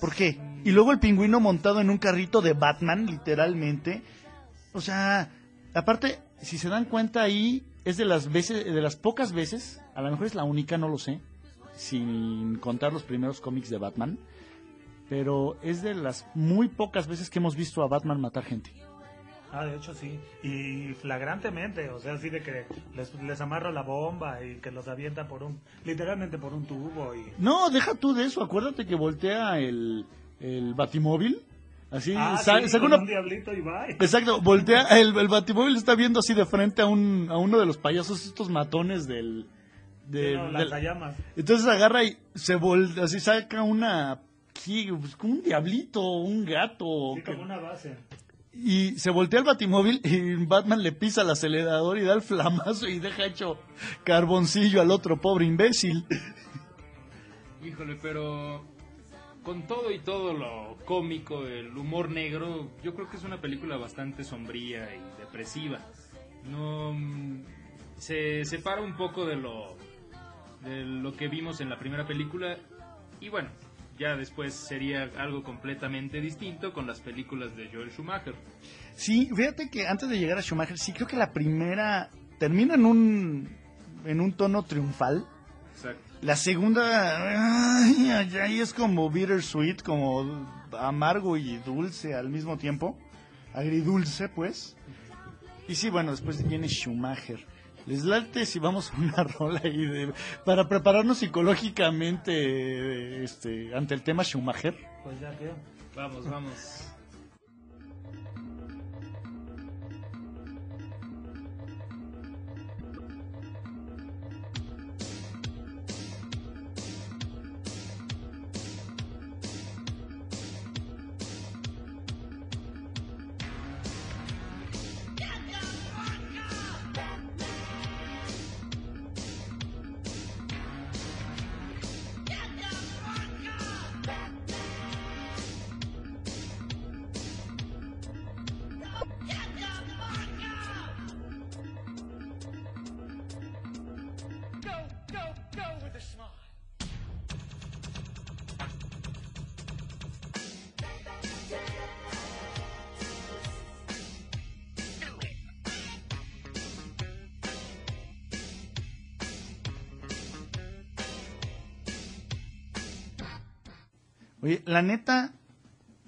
¿Por qué? Y luego el pingüino montado en un carrito de Batman, literalmente. O sea, aparte, si se dan cuenta ahí, es de las veces, de las pocas veces, a lo mejor es la única, no lo sé, sin contar los primeros cómics de Batman, pero es de las muy pocas veces que hemos visto a Batman matar gente. Ah, de hecho sí. Y flagrantemente, o sea, así de que les, les amarra la bomba y que los avienta por un, literalmente por un tubo y... No, deja tú de eso, acuérdate que voltea el, el batimóvil. Así, Ah, sa- sí, saca con una- un diablito y va. Exacto, voltea, el, el batimóvil está viendo así de frente a, un, a uno de los payasos, estos matones del... de- No, del- lanzallamas. entonces agarra y se voltea, así saca una... ¿qué? Pues como un diablito, un gato. Sí, que- como una base. y se voltea el batimóvil y Batman le pisa el acelerador y da el flamazo y deja hecho carboncillo al otro pobre imbécil. Híjole, pero con todo y todo lo cómico, el humor negro, yo creo que es una película bastante sombría y depresiva. No mm, se separa un poco de lo de lo que vimos en la primera película y bueno, ya después sería algo completamente distinto con las películas de Joel Schumacher. Sí, fíjate que antes de llegar a Schumacher, sí creo que la primera termina en un, en un tono triunfal. Exacto. La segunda, ay, ay, es como bittersweet, como amargo y dulce al mismo tiempo. Agridulce, pues. Y sí, bueno, después viene Schumacher. Les late si vamos a una rola ahí de, para prepararnos psicológicamente este, ante el tema Schumacher. Pues ya que... Vamos, vamos. Oye, la neta,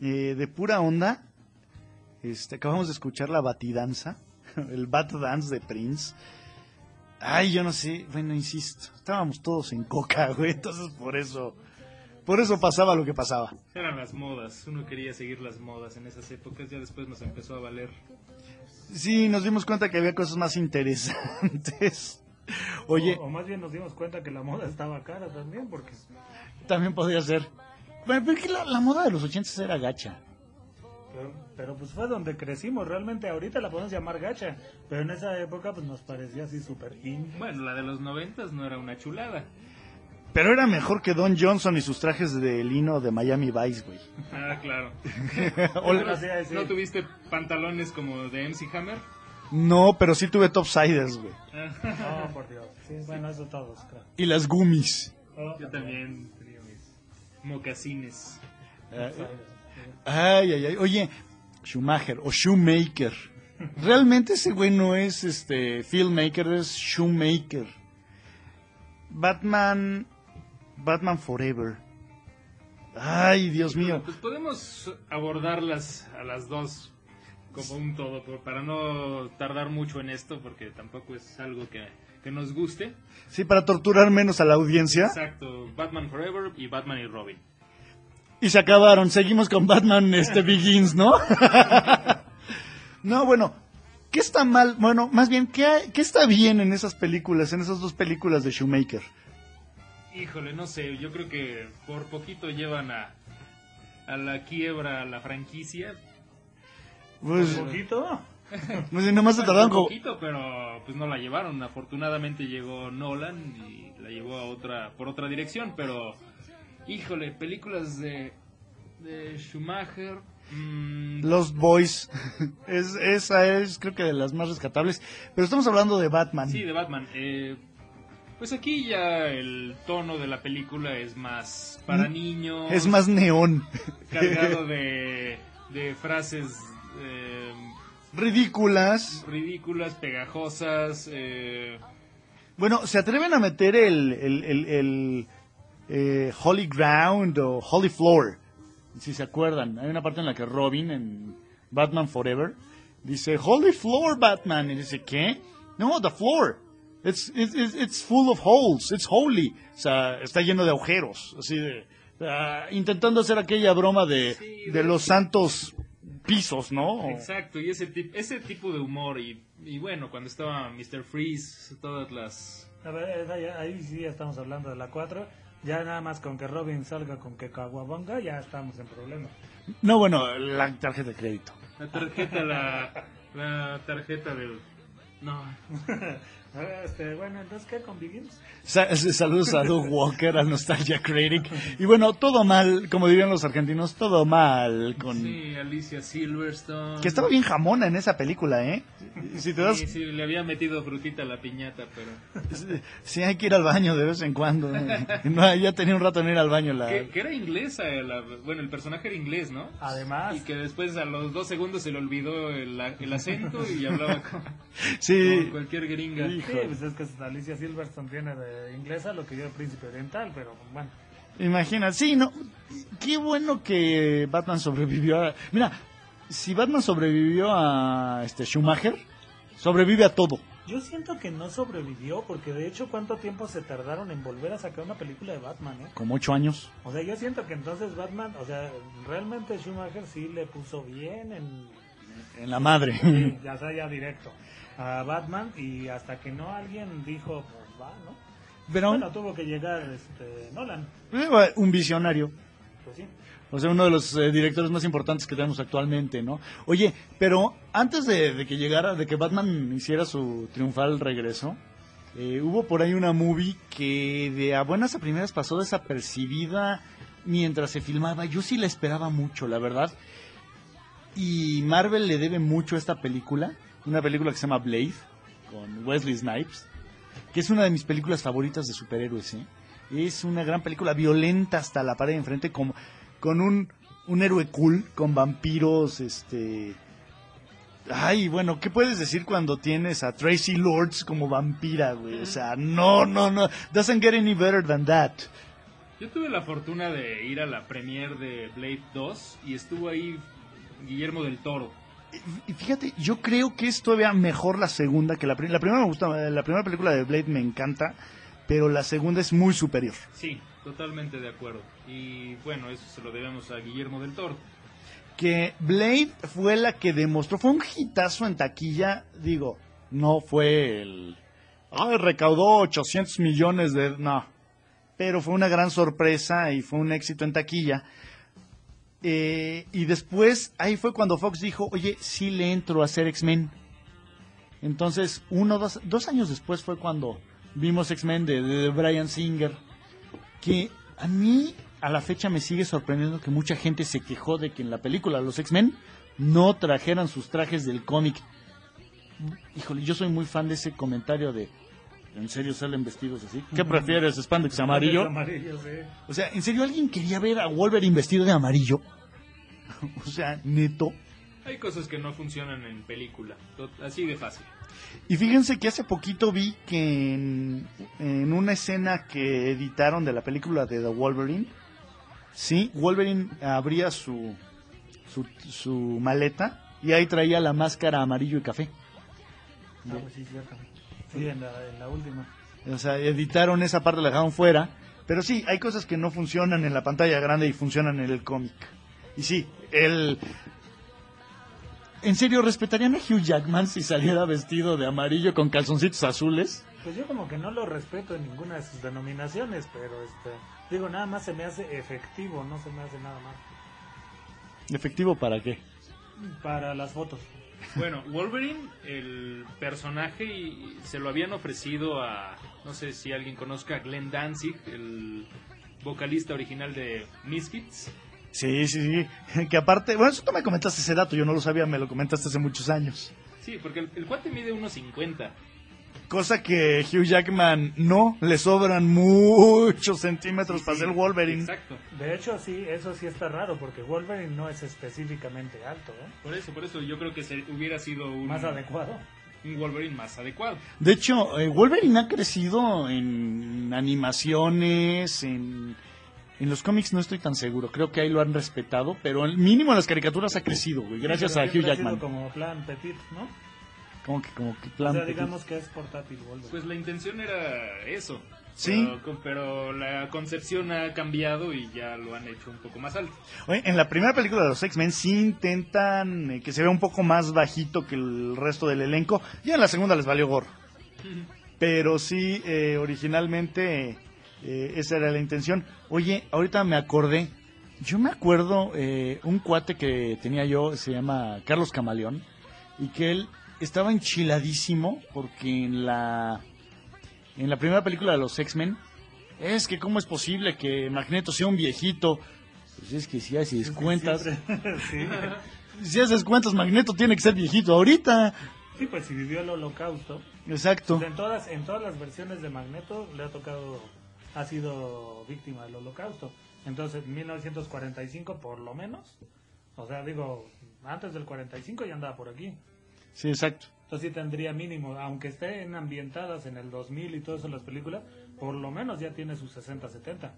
eh, de pura onda, este, acabamos de escuchar la batidanza, el bat dance de Prince. Ay, yo no sé, bueno, insisto, estábamos todos en coca, güey, entonces por eso, por eso pasaba lo que pasaba. Eran las modas, uno quería seguir las modas en esas épocas, ya después nos empezó a valer. Sí, nos dimos cuenta que había cosas más interesantes. Oye, O, o más bien nos dimos cuenta que la moda estaba cara también, porque también podría ser. Bueno, pero que la, la moda de los ochentas era gacha. pero, pero, pues fue donde crecimos. Realmente ahorita la podemos llamar gacha, pero en esa época pues nos parecía así súper in. Bueno, la de los noventas no era una chulada. Pero era mejor que Don Johnson y sus trajes de lino de Miami Vice, güey. Ah, claro. ¿No tuviste pantalones como de MC Hammer? No, pero sí tuve topsiders, güey. Oh, por Dios. Sí, bueno, eso todos, claro. Y las gummies. Oh, Yo también mocasines. Ay, ay, ay. Oye, Schumacher o Shoemaker. Realmente ese güey no es este filmmaker, es Shoemaker. Batman. Batman Forever. Ay, Dios mío. Pues podemos abordarlas a las dos como un todo, para no tardar mucho en esto, porque tampoco es algo que, que nos guste. Sí, para torturar menos a la audiencia. Exacto, Batman Forever y Batman y Robin. Y se acabaron. Seguimos con Batman este Begins, ¿no? no, bueno. ¿Qué está mal? Bueno, más bien, ¿qué, hay- ¿qué está bien en esas películas, en esas dos películas de Shoemaker? Híjole, no sé, yo creo que por poquito llevan a, a la quiebra a la franquicia. Pues, Un poquito. pues nomás se tardaron como... poquito, pero pues no la llevaron. Afortunadamente llegó Nolan y la llevó a otra por otra dirección, pero híjole, películas de de Schumacher mm, Los Boys. Es, esa es, creo que, de las más rescatables. Pero estamos hablando de Batman. Sí, de Batman. Eh, pues aquí ya el tono de la película es más para niños. Mm. Es más neón. cargado de, de frases eh, Ridículas. ridículas, pegajosas. eh, Bueno, ¿se atreven a meter el, el, el, el, eh, Holy Ground o Holy Floor? Si se acuerdan. Hay una parte en la que Robin, en Batman Forever, dice, Holy Floor, Batman. Y dice, ¿qué? No, the floor. It's, it's, it's, full of holes. It's holy. O sea, está lleno de agujeros. Así de... ah, intentando hacer aquella broma de, Sí, de de- los santos pisos, ¿no? Exacto, y ese, tip- ese tipo de humor. Y, y bueno, cuando estaba Mr. Freeze, todas las. A ver, ahí, ahí sí estamos hablando de la 4. Ya nada más con que Robin salga con que Caguabonga, ya estamos en problema. No, bueno, la tarjeta de crédito. La tarjeta, la, la tarjeta del. No, Este, bueno, entonces, ¿qué con Begins? Sa- Saludos a Doug Walker, al Nostalgia Critic. Y bueno, todo mal, como dirían los argentinos, todo mal con... sí, Alicia Silverstone. Que estaba bien jamona en esa película, ¿eh? Si te das... Sí, sí, le había metido frutita a la piñata, pero. Sí, hay que ir al baño de vez en cuando. ¿eh? No, ya tenía un rato en ir al baño la... Que, que era inglesa, eh, la- bueno, el personaje era inglés, ¿no? Además, Y que después a los dos segundos se le olvidó el, el acento y hablaba con, Sí, con cualquier gringa. Hijo. Sí, pues es que Alicia Silverstone tiene de inglesa lo que yo el príncipe oriental, pero bueno. imagina, sí, no. Qué bueno que Batman sobrevivió a... Mira, si Batman sobrevivió a este Schumacher, sobrevive a todo. Yo siento que no sobrevivió, porque de hecho, ¿cuánto tiempo se tardaron en volver a sacar una película de Batman, eh? Como ocho años. O sea, yo siento que entonces Batman, o sea, realmente Schumacher sí le puso bien en, En la madre. sí, ya sea ya directo, a Batman y hasta que no alguien dijo, pues va, ¿no? Pero Bueno, tuvo que llegar este, Nolan, eh, un visionario. pues sí. O sea, uno de los eh, directores más importantes que tenemos actualmente, ¿no? Oye, pero antes de, de que llegara, de que Batman hiciera su triunfal regreso, eh, hubo por ahí una movie que de a buenas a primeras pasó desapercibida mientras se filmaba. Yo sí la esperaba mucho, la verdad. Y Marvel le debe mucho a esta película, una película que se llama Blade, con Wesley Snipes. que es una de mis películas favoritas de superhéroes. ¿eh? Es una gran película violenta hasta la pared de enfrente, con, con un, un héroe cool, con vampiros, este... Ay, bueno, ¿qué puedes decir cuando tienes a Tracy Lords como vampira, güey? O sea, no, no, no. Doesn't get any better than that. Yo tuve la fortuna de ir a la premiere de Blade 2 y estuvo ahí Guillermo del Toro. Y fíjate, yo creo que es todavía mejor la segunda que la primera. La primera me gusta, la primera película de Blade me encanta, pero la segunda es muy superior. Sí, totalmente de acuerdo. Y bueno, eso se lo debemos a Guillermo del Toro. Que Blade fue la que demostró, fue un hitazo en taquilla, digo, no fue el... Ay, recaudó 800 millones de... No, pero fue una gran sorpresa y fue un éxito en taquilla. Eh, y después, ahí fue cuando Fox dijo, oye, sí le entro a hacer X-Men. Entonces, uno, dos, dos años después fue cuando vimos X-Men de, de Brian Singer, que a mí a la fecha me sigue sorprendiendo que mucha gente se quejó de que en la película Los X-Men no trajeran sus trajes del cómic. Híjole, yo soy muy fan de ese comentario de ¿En serio salen vestidos así? ¿Qué prefieres, spandex amarillo? amarillo sí. O sea, ¿en serio alguien quería ver a Wolverine vestido de amarillo? o sea, neto. Hay cosas que no funcionan en película, así de fácil. Y fíjense que hace poquito vi que en, en una escena que editaron de la película de The Wolverine, sí, Wolverine abría su, su, su maleta y ahí traía la máscara amarillo y café. Ah, pues sí, cierto. Sí, en la, en la última. O sea, editaron esa parte, la dejaron fuera. Pero sí, hay cosas que no funcionan en la pantalla grande y funcionan en el cómic. Y sí, el... ¿En serio respetarían a Hugh Jackman si saliera vestido de amarillo con calzoncitos azules? Pues yo como que no lo respeto en ninguna de sus denominaciones, pero este, digo, nada más se me hace efectivo, no se me hace nada más. ¿Efectivo para qué? Para las fotos. Bueno, Wolverine, el personaje, y se lo habían ofrecido a, no sé si alguien conozca a Glenn Danzig, el vocalista original de Misfits. Sí, sí, sí. Que aparte, bueno, eso tú me comentaste ese dato, yo no lo sabía, me lo comentaste hace muchos años. Sí, porque el, el cuate mide unos 50. Cosa que Hugh Jackman no, le sobran muchos centímetros Sí, para sí, ser Wolverine. Exacto. De hecho, sí, eso sí está raro, porque Wolverine no es específicamente alto, ¿eh? Por eso, por eso yo creo que se- hubiera sido un, Más adecuado. un Wolverine más adecuado. De hecho, eh, Wolverine ha crecido en animaciones, en, en los cómics no estoy tan seguro. Creo que ahí lo han respetado, pero el mínimo en las caricaturas ha crecido, güey. Gracias Pero a Hugh Jackman. como plan petit, ¿no? Como que, como que O plan sea, petit. digamos que es portátil Wolverine. Pues la intención era eso. Sí. Pero, la concepción ha cambiado y ya lo han hecho un poco más alto. Oye, en la primera película de los X-Men sí intentan eh, que se vea un poco más bajito que el resto del elenco. Ya en la segunda les valió gorro. Pero sí, eh, originalmente eh, esa era la intención. Oye, ahorita me acordé. Yo me acuerdo eh, un cuate que tenía yo, se llama Carlos Camaleón, y que él estaba enchiladísimo porque en la en la primera película de los X-Men es que cómo es posible que Magneto sea un viejito. Pues es que si haces cuentas, sí. si haces cuentas, Magneto tiene que ser viejito ahorita. sí, pues si vivió el holocausto. Exacto. Pues en todas, en todas las versiones de Magneto le ha tocado, ha sido víctima del holocausto. Entonces, 1945 por lo menos. O sea, digo, antes del 45 ya andaba por aquí. Sí, exacto. Entonces sí tendría mínimo, aunque estén ambientadas en el 2000 y todo eso las películas, por lo menos ya tiene sus 60, 70.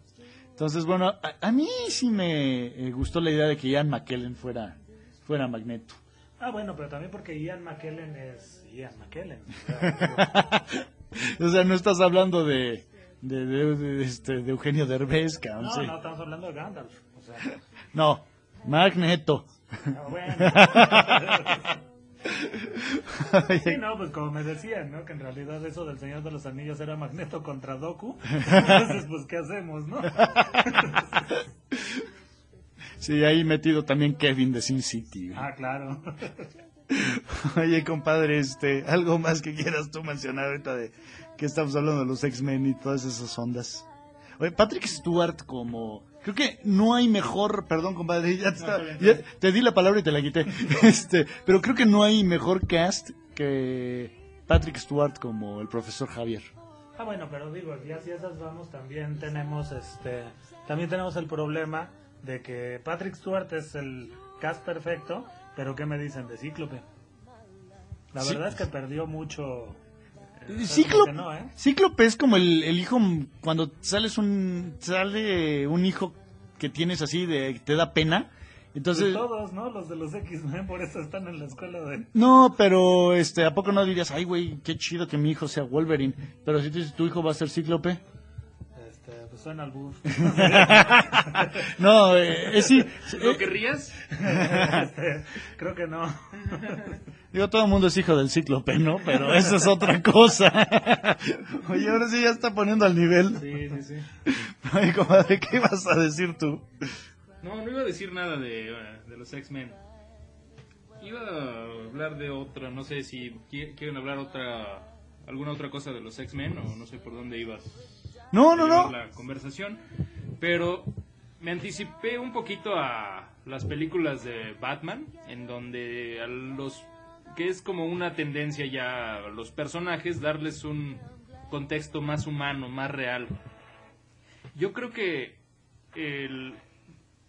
Entonces, bueno, a, a mí sí me eh, gustó la idea de que Ian McKellen fuera, fuera Magneto. Ah, bueno, pero también porque Ian McKellen es Ian McKellen. O sea, digo, o sea, no estás hablando de, de, de- de, este, de Eugenio Derbez, cabrón. no, sí. no, estamos hablando de Gandalf. O sea, No, Magneto. ah, bueno. Sí, no, pues como me decían, ¿no? Que en realidad eso del Señor de los Anillos era Magneto contra Doku. Entonces, pues, ¿qué hacemos, no? Sí, ahí metido también Kevin de Sin City. güey. Ah, claro. Oye, compadre, este, algo más que quieras tú mencionar ahorita de que estamos hablando de los X-Men y todas esas ondas. Oye, Patrick Stewart como... Creo que no hay mejor, perdón compadre, ya te, estaba- ya te di la palabra y te la quité. Este, pero creo que no hay mejor cast que Patrick Stewart como el profesor Javier. Ah, bueno, pero digo, ya si esas vamos, también tenemos este, también tenemos el problema de que Patrick Stewart es el cast perfecto, pero ¿qué me dicen de Cíclope? La Sí. verdad es que perdió mucho. Cíclope, no, ¿eh? Cíclope es como el, el hijo cuando sales un sale un hijo que tienes así de te da pena. Entonces, todos, ¿no? Los de los X-Men, por eso están en la escuela de... no, pero este, ¿a poco no dirías, ay, güey, qué chido que mi hijo sea Wolverine? Pero si dices, tu hijo va a ser Cíclope. Suena al buff. No, eh, es sí. ¿Lo eh, querrías? Este, creo que no. digo, todo el mundo es hijo del Cíclope, ¿no? Pero eso es otra cosa. Oye, ahora sí ya está poniendo al nivel. Sí, sí, sí. Oye, comadre, ¿qué ibas a decir tú? No, no iba a decir nada de, eh, de los X-Men. Iba a hablar de otra, no sé si qui- quieren hablar otra, alguna otra cosa de los X-Men o no sé por dónde ibas No, no, no. la conversación, pero me anticipé un poquito a las películas de Batman, en donde a los que es como una tendencia ya a los personajes darles un contexto más humano, más real. Yo creo que el,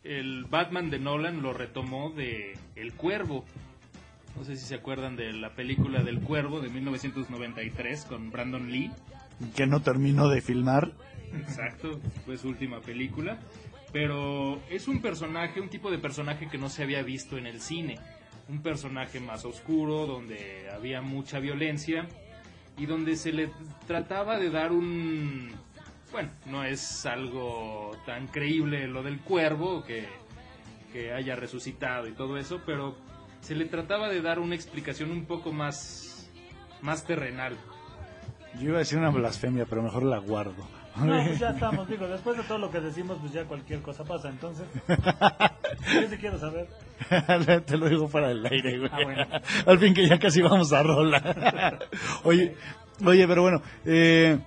el Batman de Nolan lo retomó de El Cuervo. No sé si se acuerdan de la película del Cuervo de 1993 con Brandon Lee. Que no terminó de filmar. Exacto, fue su última película. Pero es un personaje, un tipo de personaje que no se había visto en el cine. Un personaje más oscuro, donde había mucha violencia y donde se le trataba de dar un... Bueno, no es algo tan creíble lo del cuervo que, que haya resucitado y todo eso, pero se le trataba de dar una explicación un poco más, más terrenal. Yo iba a decir una blasfemia, pero mejor la guardo. No, pues ya estamos, digo, después de todo lo que decimos, pues ya cualquier cosa pasa, entonces. Yo sí quiero saber. Te lo digo fuera del aire, güey. Ah, bueno. Al fin que ya casi vamos a rola. oye, oye, pero bueno, eh,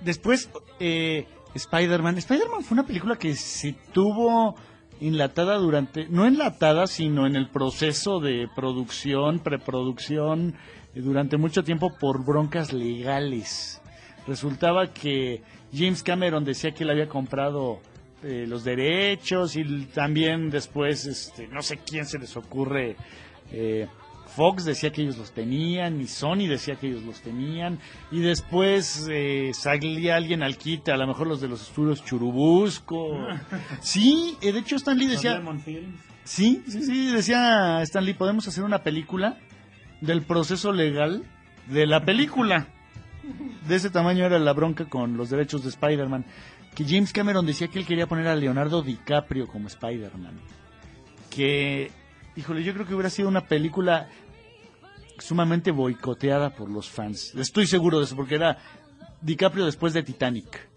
después eh, Spider-Man. Spider-Man fue una película que se tuvo enlatada durante, no enlatada, sino en el proceso de producción, preproducción, eh, durante mucho tiempo por broncas legales. Resultaba que James Cameron decía que él había comprado eh, los derechos y también después, este, no sé quién se les ocurre, eh, Fox decía que ellos los tenían y Sony decía que ellos los tenían y después eh, salía alguien al quite, a lo mejor los de los estudios Churubusco. Sí, eh, de hecho Stan Lee Los decía... Sí, sí, sí, decía Stan Lee, podemos hacer una película del proceso legal de la película. De ese tamaño era la bronca con los derechos de Spider-Man. Que James Cameron decía que él quería poner a Leonardo DiCaprio como Spider-Man. Que, híjole, yo creo que hubiera sido una película sumamente boicoteada por los fans. Estoy seguro de eso, porque era DiCaprio después de Titanic.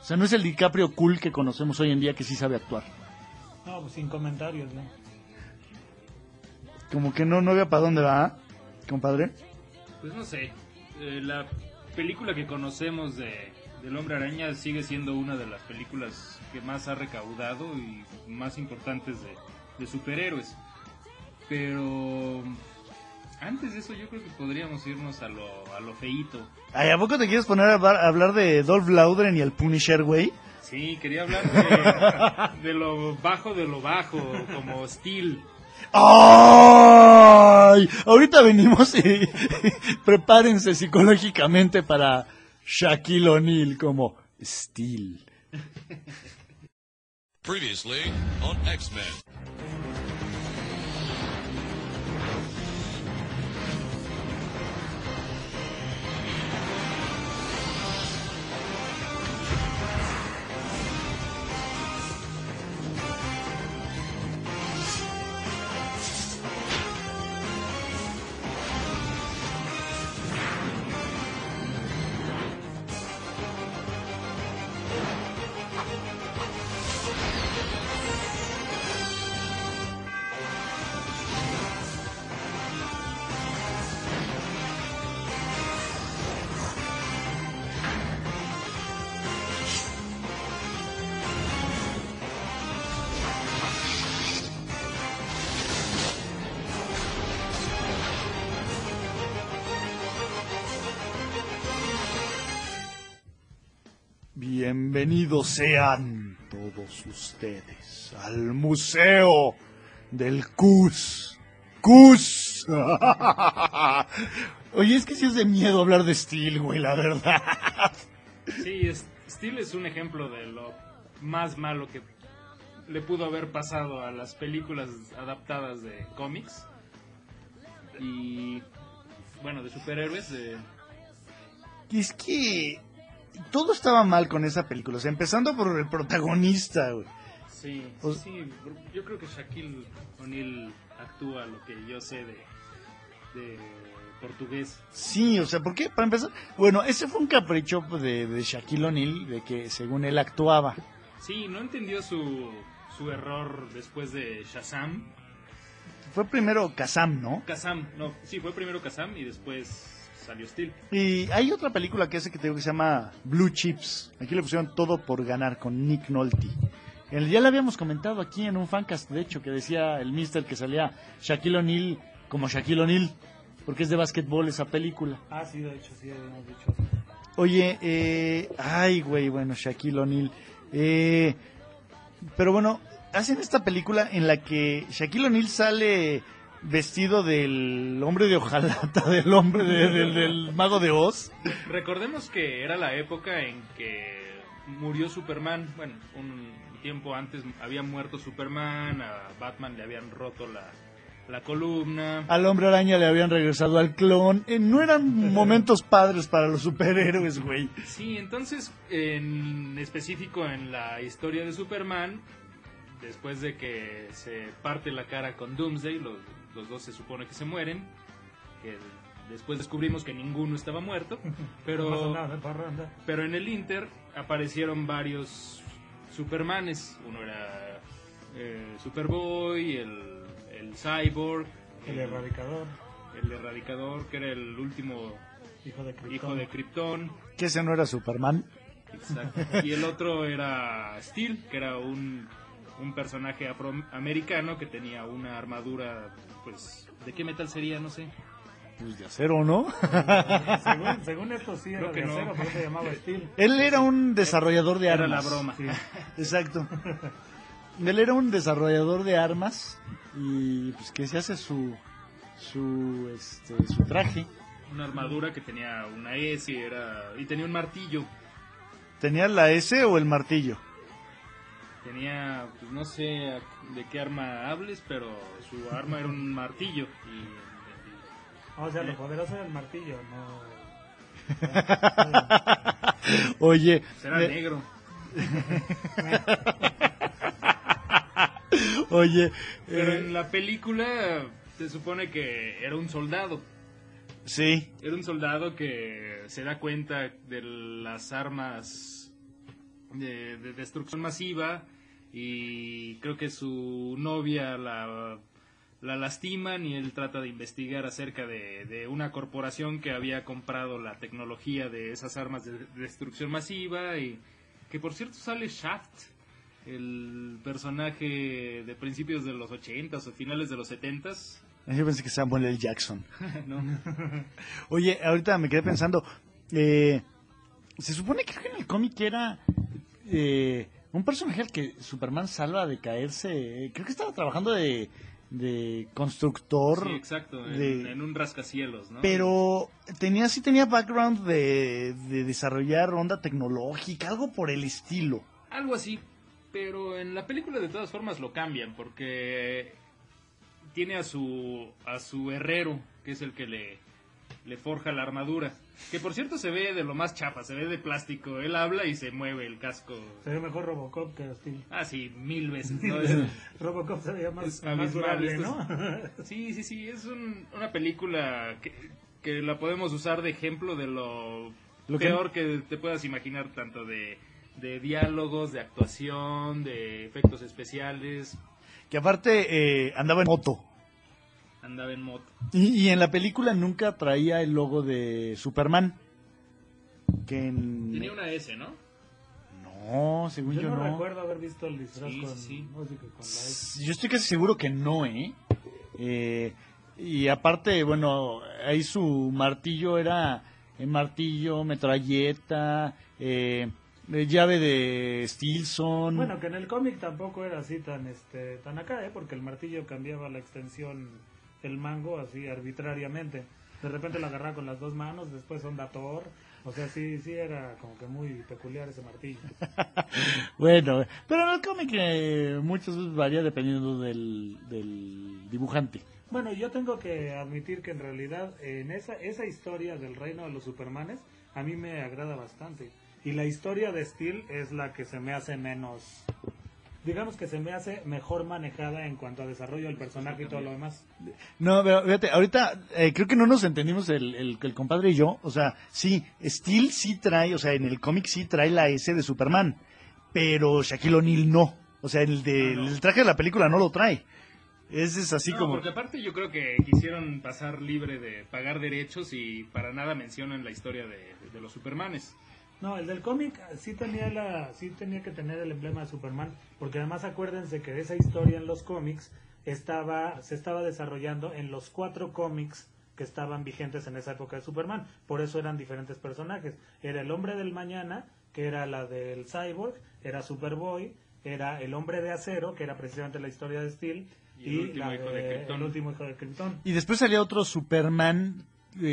O sea, no es el DiCaprio cool que conocemos hoy en día que sí sabe actuar. No, pues sin comentarios, ¿no? Como que no, no veo para dónde va, compadre. Pues no sé, eh, la película que conocemos de del Hombre Araña sigue siendo una de las películas que más ha recaudado y más importantes de, de superhéroes. Pero antes de eso yo creo que podríamos irnos a lo, a lo feíto. Ay, ¿a poco te quieres poner a hablar, a hablar de Dolph Lundgren y el Punisher, güey? Sí, quería hablar de, de lo bajo de lo bajo, como Steel. ¡Ay! Ahorita venimos y prepárense psicológicamente para Shaquille O'Neal como Steel. Previously on X-Men. Bienvenidos sean todos ustedes al Museo del Cus. Cus. Oye, es que sí es de miedo hablar de Steel, güey, la verdad. Sí, es- Steel es un ejemplo de lo más malo que le pudo haber pasado a las películas adaptadas de cómics. Y bueno, de superhéroes. de- es que todo estaba mal con esa película. O sea, empezando por el protagonista, güey. Sí, O- sí, sí, yo creo que Shaquille O'Neal actúa lo que yo sé de, de portugués. Sí, o sea, ¿por qué? Para empezar, bueno, ese fue un capricho pues, de, de Shaquille O'Neal, de que según él actuaba. Sí, no entendió su, su error después de Shazam. Fue primero Kazam, ¿no? Kazam, no, sí, fue primero Kazam y después salió Steel. Y hay otra película que hace que te digo que se llama Blue Chips. Aquí le pusieron todo por ganar con Nick Nolte. El, ya lo habíamos comentado aquí en un fancast, de hecho, que decía el mister que salía Shaquille O'Neal como Shaquille O'Neal, porque es de básquetbol esa película. Ah, sí, de hecho, sí, habíamos dicho. Oye, eh, ay, güey, bueno, Shaquille O'Neal. Eh, pero bueno, hacen esta película en la que Shaquille O'Neal sale vestido del hombre de hojalata, del hombre de- del, del mago de Oz. Recordemos que era la época en que murió Superman. Bueno, un tiempo antes había muerto Superman, a Batman le habían roto la, la columna. Al hombre araña le habían regresado al clon. Eh, no eran momentos padres para los superhéroes, güey. Sí, entonces, en específico en la historia de Superman, después de que se parte la cara con Doomsday, los, los dos se supone que se mueren, que después descubrimos que ninguno estaba muerto, pero, nada, pero en el Inter aparecieron varios Supermanes, uno era eh, Superboy, el, el Cyborg, El erradicador, el Erradicador, que era el último hijo de Krypton. hijo de Krypton. Que ese no era Superman. Exacto. Y el otro era Steel, que era un, un personaje afroamericano que tenía una armadura, pues, ¿de qué metal sería? No sé. Pues de acero, ¿no? según, según esto sí era Creo que de no. acero, pero se llamaba Steel. Él era un desarrollador de Era armas. la broma. Exacto. Él era un desarrollador de armas y pues que se hace su su este su traje. Una armadura que tenía una S y, era, y tenía un martillo. ¿Tenía la S o el martillo? Tenía, pues no sé de qué arma hables, pero su arma era un martillo. Y, O sea, lo poderoso era el martillo, no... Oye, eh, negro. oye, Pero eh, en la película se supone que era un soldado. sí, Era un soldado que se da cuenta de las armas de, de destrucción masiva y creo que su novia la, la lastiman y él trata de investigar acerca de, de una corporación que había comprado la tecnología de esas armas de destrucción masiva y que por cierto sale Shaft, el personaje de principios de los 80s o finales de los 70s. yo pensé que Samuel L. Jackson. Oye, ahorita me quedé pensando, eh, se supone que en el cómic era eh, un personaje al que Superman salva de caerse, eh, creo que estaba trabajando de, de constructor. Sí, exacto, en, de- en un rascacielos, ¿no? Pero tenía sí tenía background de, de desarrollar onda tecnológica, algo por el estilo. Algo así, pero en la película de todas formas lo cambian porque tiene a su a su herrero, que es el que le le forja la armadura, que por cierto se ve de lo más chafa, se ve de plástico, él habla y se mueve el casco. Se ve mejor Robocop que Steel. Ah, sí, mil veces. Robocop se veía más, más durable, ¿no? Sí, sí, sí, es un- una película que, que la podemos usar de ejemplo de lo, Lo que- peor que te puedas imaginar, tanto de, de diálogos, de actuación, de efectos especiales. Que aparte eh, andaba en moto. Andaba en moto. Y, y en la película nunca traía el logo de Superman. Que en... Tenía una S, ¿no? No, según Yo, yo, no, no. recuerdo haber visto el disfraz Sí, con sí, sí. música con la S. Yo estoy casi seguro que no, ¿eh? Eh, y aparte, bueno, ahí su martillo era eh, martillo, metralleta, eh, de llave de Stilson. Bueno, que en el cómic tampoco era así tan este tan acá, ¿eh? porque el martillo cambiaba la extensión, el mango así arbitrariamente. De repente lo agarraba con las dos manos, después onda Thor. O sea, sí, sí era como que muy peculiar ese martillo. bueno, pero en el cómic eh, muchas veces varía dependiendo del, del dibujante. Bueno, yo tengo que admitir que en realidad en esa, esa historia del reino de los supermanes a mí me agrada bastante. Y la historia de Steel es la que se me hace menos, digamos que se me hace mejor manejada en cuanto a desarrollo del personaje y todo lo demás. No, pero fíjate, ahorita eh, creo que no nos entendimos el, el, el compadre y yo. O sea, sí, Steel sí trae, o sea, en el cómic sí trae la S de Superman, pero Shaquille O'Neal no. O sea, el, de, el traje de la película no lo trae. Ese es así No, como... porque aparte yo creo que quisieron pasar libre de pagar derechos y para nada mencionan la historia de, de los Supermanes. No, el del cómic sí tenía la, sí tenía que tener el emblema de Superman, porque además acuérdense que esa historia en los cómics estaba, se estaba desarrollando en los cuatro cómics que estaban vigentes en esa época de Superman. Por eso eran diferentes personajes. Era el hombre del mañana, que era la del cyborg, era Superboy, era el hombre de acero, que era precisamente la historia de Steel, Y el y, último la hijo de de- Krypton. el último hijo de Krypton. Y después salía otro Superman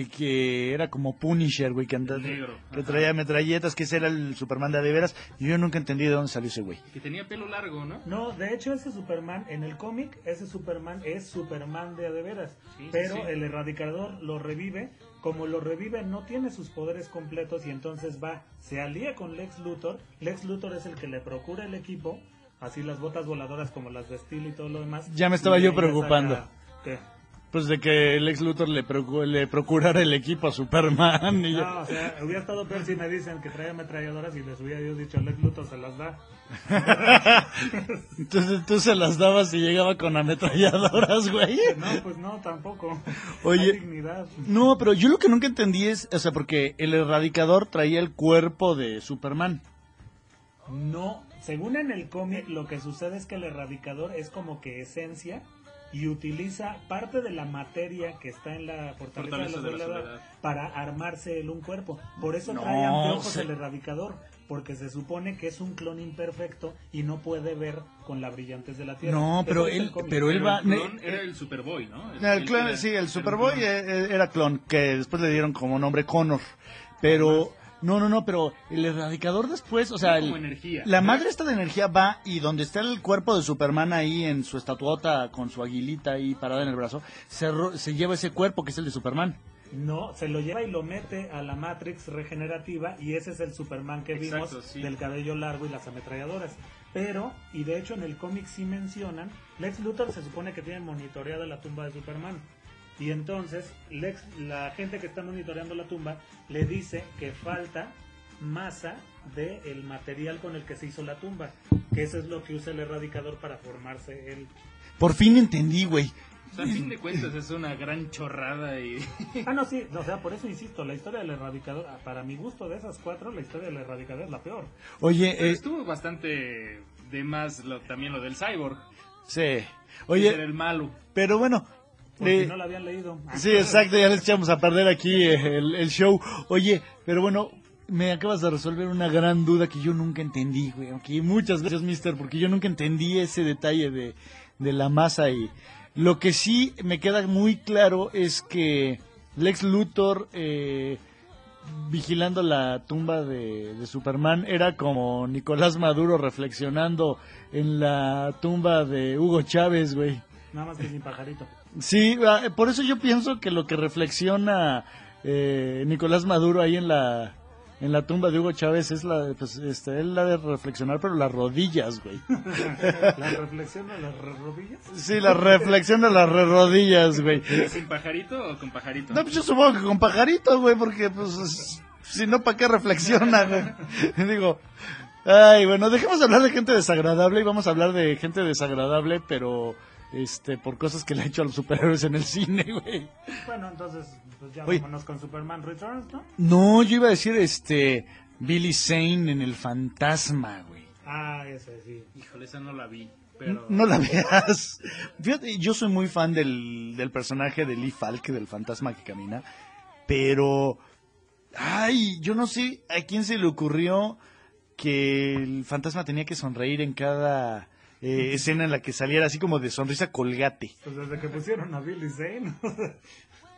que era como Punisher, güey, que, andaba- que traía metralletas, que ese era el Superman de a de veras. Y yo nunca entendí de dónde salió ese güey. Que tenía pelo largo, ¿no? No, de hecho ese Superman, en el cómic, ese Superman es Superman de a de veras. Sí, pero sí. el erradicador lo revive. Como lo revive, no tiene sus poderes completos y entonces va, se alía con Lex Luthor. Lex Luthor es el que le procura el equipo, así las botas voladoras como las de Steel y todo lo demás. Ya me estaba yo preocupando. saca- ¿Qué? Pues de que el ex Luthor le, procu- le procurara el equipo a Superman. Y yo- No, o sea, hubiera estado peor si me dicen que trae ametralladoras y les hubiera yo dicho Lex Luthor se las da. Entonces tú se las dabas y llegaba con ametralladoras, güey. No, pues no, tampoco. Oye. Hay dignidad. No, pero yo lo que nunca entendí es, o sea, porque el erradicador traía el cuerpo de Superman. No, según en el cómic, lo que sucede es que el erradicador es como que esencia y utiliza parte de la materia que está en la fortaleza, Fortaleza de de la la soledad para armarse él un cuerpo. Por eso No, trae anteojos se- el erradicador, porque se supone que es un clon imperfecto y no puede ver con la brillantez de la Tierra. No, pero el él- pero él va- el clon era el Superboy, ¿no? El clon, era- sí, era el Superboy clon. eh, era clon, que después le dieron como nombre Connor. Pero, no, no, no, pero el erradicador después, o sea, Como el- energía. la madre esta de energía va y donde está el cuerpo de Superman ahí en su estatuota con su aguilita ahí parada en el brazo, se, ro- se lleva ese cuerpo que es el de Superman. No, se lo lleva y lo mete a la Matrix regenerativa y ese es el Superman que Exacto, vimos sí. del cabello largo y las ametralladoras. Pero, y de hecho en el cómic sí mencionan, Lex Luthor se supone que tiene monitoreada la tumba de Superman. Y entonces Lex, la gente que está monitoreando la tumba le dice que falta masa del material con el que se hizo la tumba. Que eso es lo que usa el erradicador para formarse el... Por fin entendí, güey. O sea, a fin de cuentas es una gran chorrada y... Ah, no, sí, o sea, por eso insisto, la historia del erradicador, ah, para mi gusto de esas cuatro, la historia del erradicador es la peor. Oye, Pero eh, estuvo bastante de más lo, también lo del cyborg. sí. Era Oye, el malo. pero bueno. Por si no la habían leído. Sí, exacto, ya les echamos a perder aquí eh, el, el show. Oye, pero bueno, me acabas de resolver una gran duda que yo nunca entendí, güey. Muchas gracias, mister, porque yo nunca entendí ese detalle de, de la masa y lo que sí me queda muy claro es que Lex Luthor eh, vigilando la tumba de, de Superman era como Nicolás Maduro reflexionando en la tumba de Hugo Chávez, güey. Nada más que sin pajarito. Sí, ah, por eso yo pienso que lo que reflexiona eh, Nicolás Maduro ahí en la en la tumba de Hugo Chávez es la pues este él la de reflexionar pero las rodillas, güey. La reflexión de las re- rodillas. Sí, la reflexión de las re- rodillas, güey. ¿Sin pajarito o con pajarito? No, pues yo supongo que con pajarito, güey, porque pues es- si no para qué reflexiona, güey. Digo, ay, bueno, dejemos de hablar de gente desagradable y vamos a hablar de gente desagradable, pero este por cosas que le ha hecho a los superhéroes en el cine, güey. Bueno, entonces, pues ya Oye. vámonos con Superman Returns, ¿no? No, yo iba a decir este Billy Zane en El Fantasma, güey. Ah, ese sí. Híjole, esa no la vi. Pero... No la veas. Fíjate, yo soy muy fan del, del personaje de Lee Falk, del fantasma que camina, pero ay, yo no sé a quién se le ocurrió que el fantasma tenía que sonreír en cada eh, escena en la que saliera así como de sonrisa colgate. Pues desde que pusieron a Billy Zane.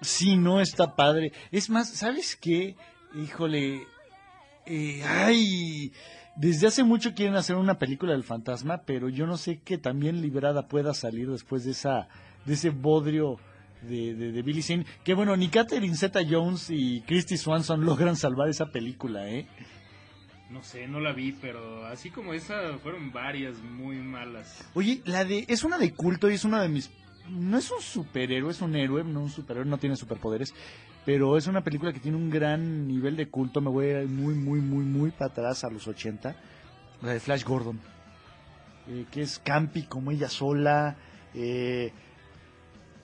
Sí, no está padre. Es más, ¿sabes qué? Híjole. eh, ay. Desde hace mucho quieren hacer una película del fantasma, pero yo no sé qué también librada pueda salir después de esa de ese bodrio de, de, de Billy Zane. Que bueno, ni Catherine Zeta Jones y Christy Swanson logran salvar esa película, ¿eh? No sé, no la vi, pero así como esa fueron varias muy malas. Oye, la de es una de culto y es una de mis no es un superhéroe, es un héroe, no un superhéroe, no tiene superpoderes, pero es una película que tiene un gran nivel de culto, me voy muy muy muy muy para atrás a los 80, la de Flash Gordon. eh, que es campi como ella sola, eh,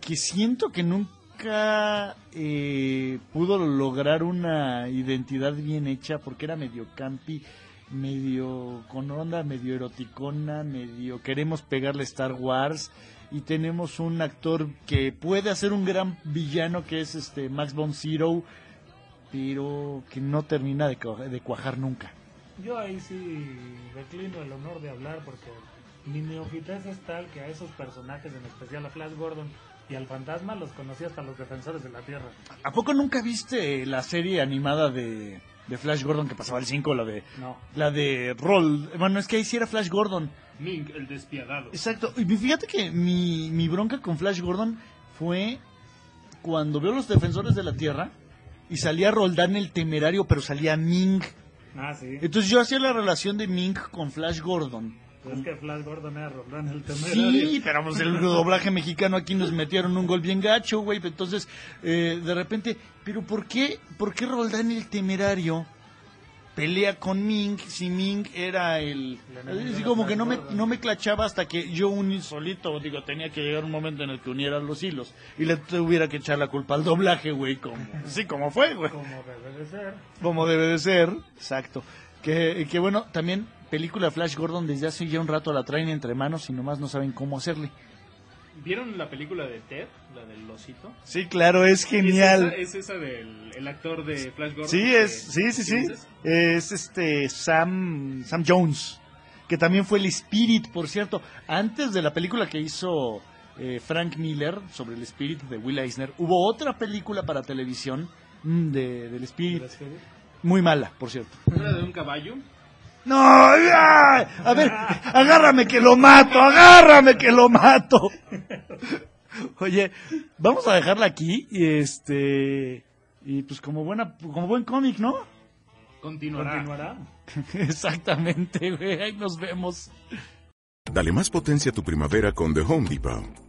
que siento que nunca eh, pudo lograr una identidad bien hecha porque era medio campi, medio con onda, medio eroticona, medio queremos pegarle Star Wars y tenemos un actor que puede hacer un gran villano que es este Max von Sydow, pero que no termina de, de cuajar nunca. Yo ahí sí declino el honor de hablar porque mi neofitez es tal que a esos personajes, en especial a Flash Gordon y al fantasma, los conocí hasta los defensores de la Tierra. ¿A poco nunca viste la serie animada de, de Flash Gordon que pasaba el 5, la de No. la de Roll? Bueno, es que ahí sí era Flash Gordon. Mink, el despiadado. Exacto. Y fíjate que mi, mi bronca con Flash Gordon fue cuando veo los defensores de la Tierra y salía Roldán el temerario, pero salía Ming. Ah, sí. Entonces yo hacía la relación de Ming con Flash Gordon. Pues es que Flash Gordon era Roldán el temerario. Sí, pero pues el doblaje mexicano aquí nos metieron un gol bien gacho, güey. Entonces, eh, de repente, pero ¿por qué, por qué Roldán el temerario pelea con Ming si Ming era el... Así como que no me, no me clachaba hasta que yo uní solito, digo, tenía que llegar un momento en el que uniera los hilos y le tuviera que echar la culpa al doblaje, güey, como... Sí, como fue, güey. Como debe de ser. Como debe de ser, exacto. Que, que bueno, también película Flash Gordon desde hace ya un rato la traen entre manos y nomás no saben cómo hacerle. ¿Vieron la película de Ted? La del osito. Sí, claro, es genial. Es esa, es esa del el actor de Flash Gordon. Sí, que- es, sí, sí, sí. ¿quién es? Es este Sam, Sam Jones, que también fue el Spirit, por cierto. Antes de la película que hizo eh, Frank Miller sobre el Spirit de Will Eisner, hubo otra película para televisión mm, de, del Spirit, muy mala, por cierto. ¿No era de un caballo? No, ¡ay! a ver, agárrame que lo mato, agárrame que lo mato. Oye, vamos a dejarla aquí y este y pues como buena como buen cómic, ¿no? Continuará. ¿Continuará? Exactamente, güey, ahí nos vemos. Dale más potencia a tu primavera con The Home Depot.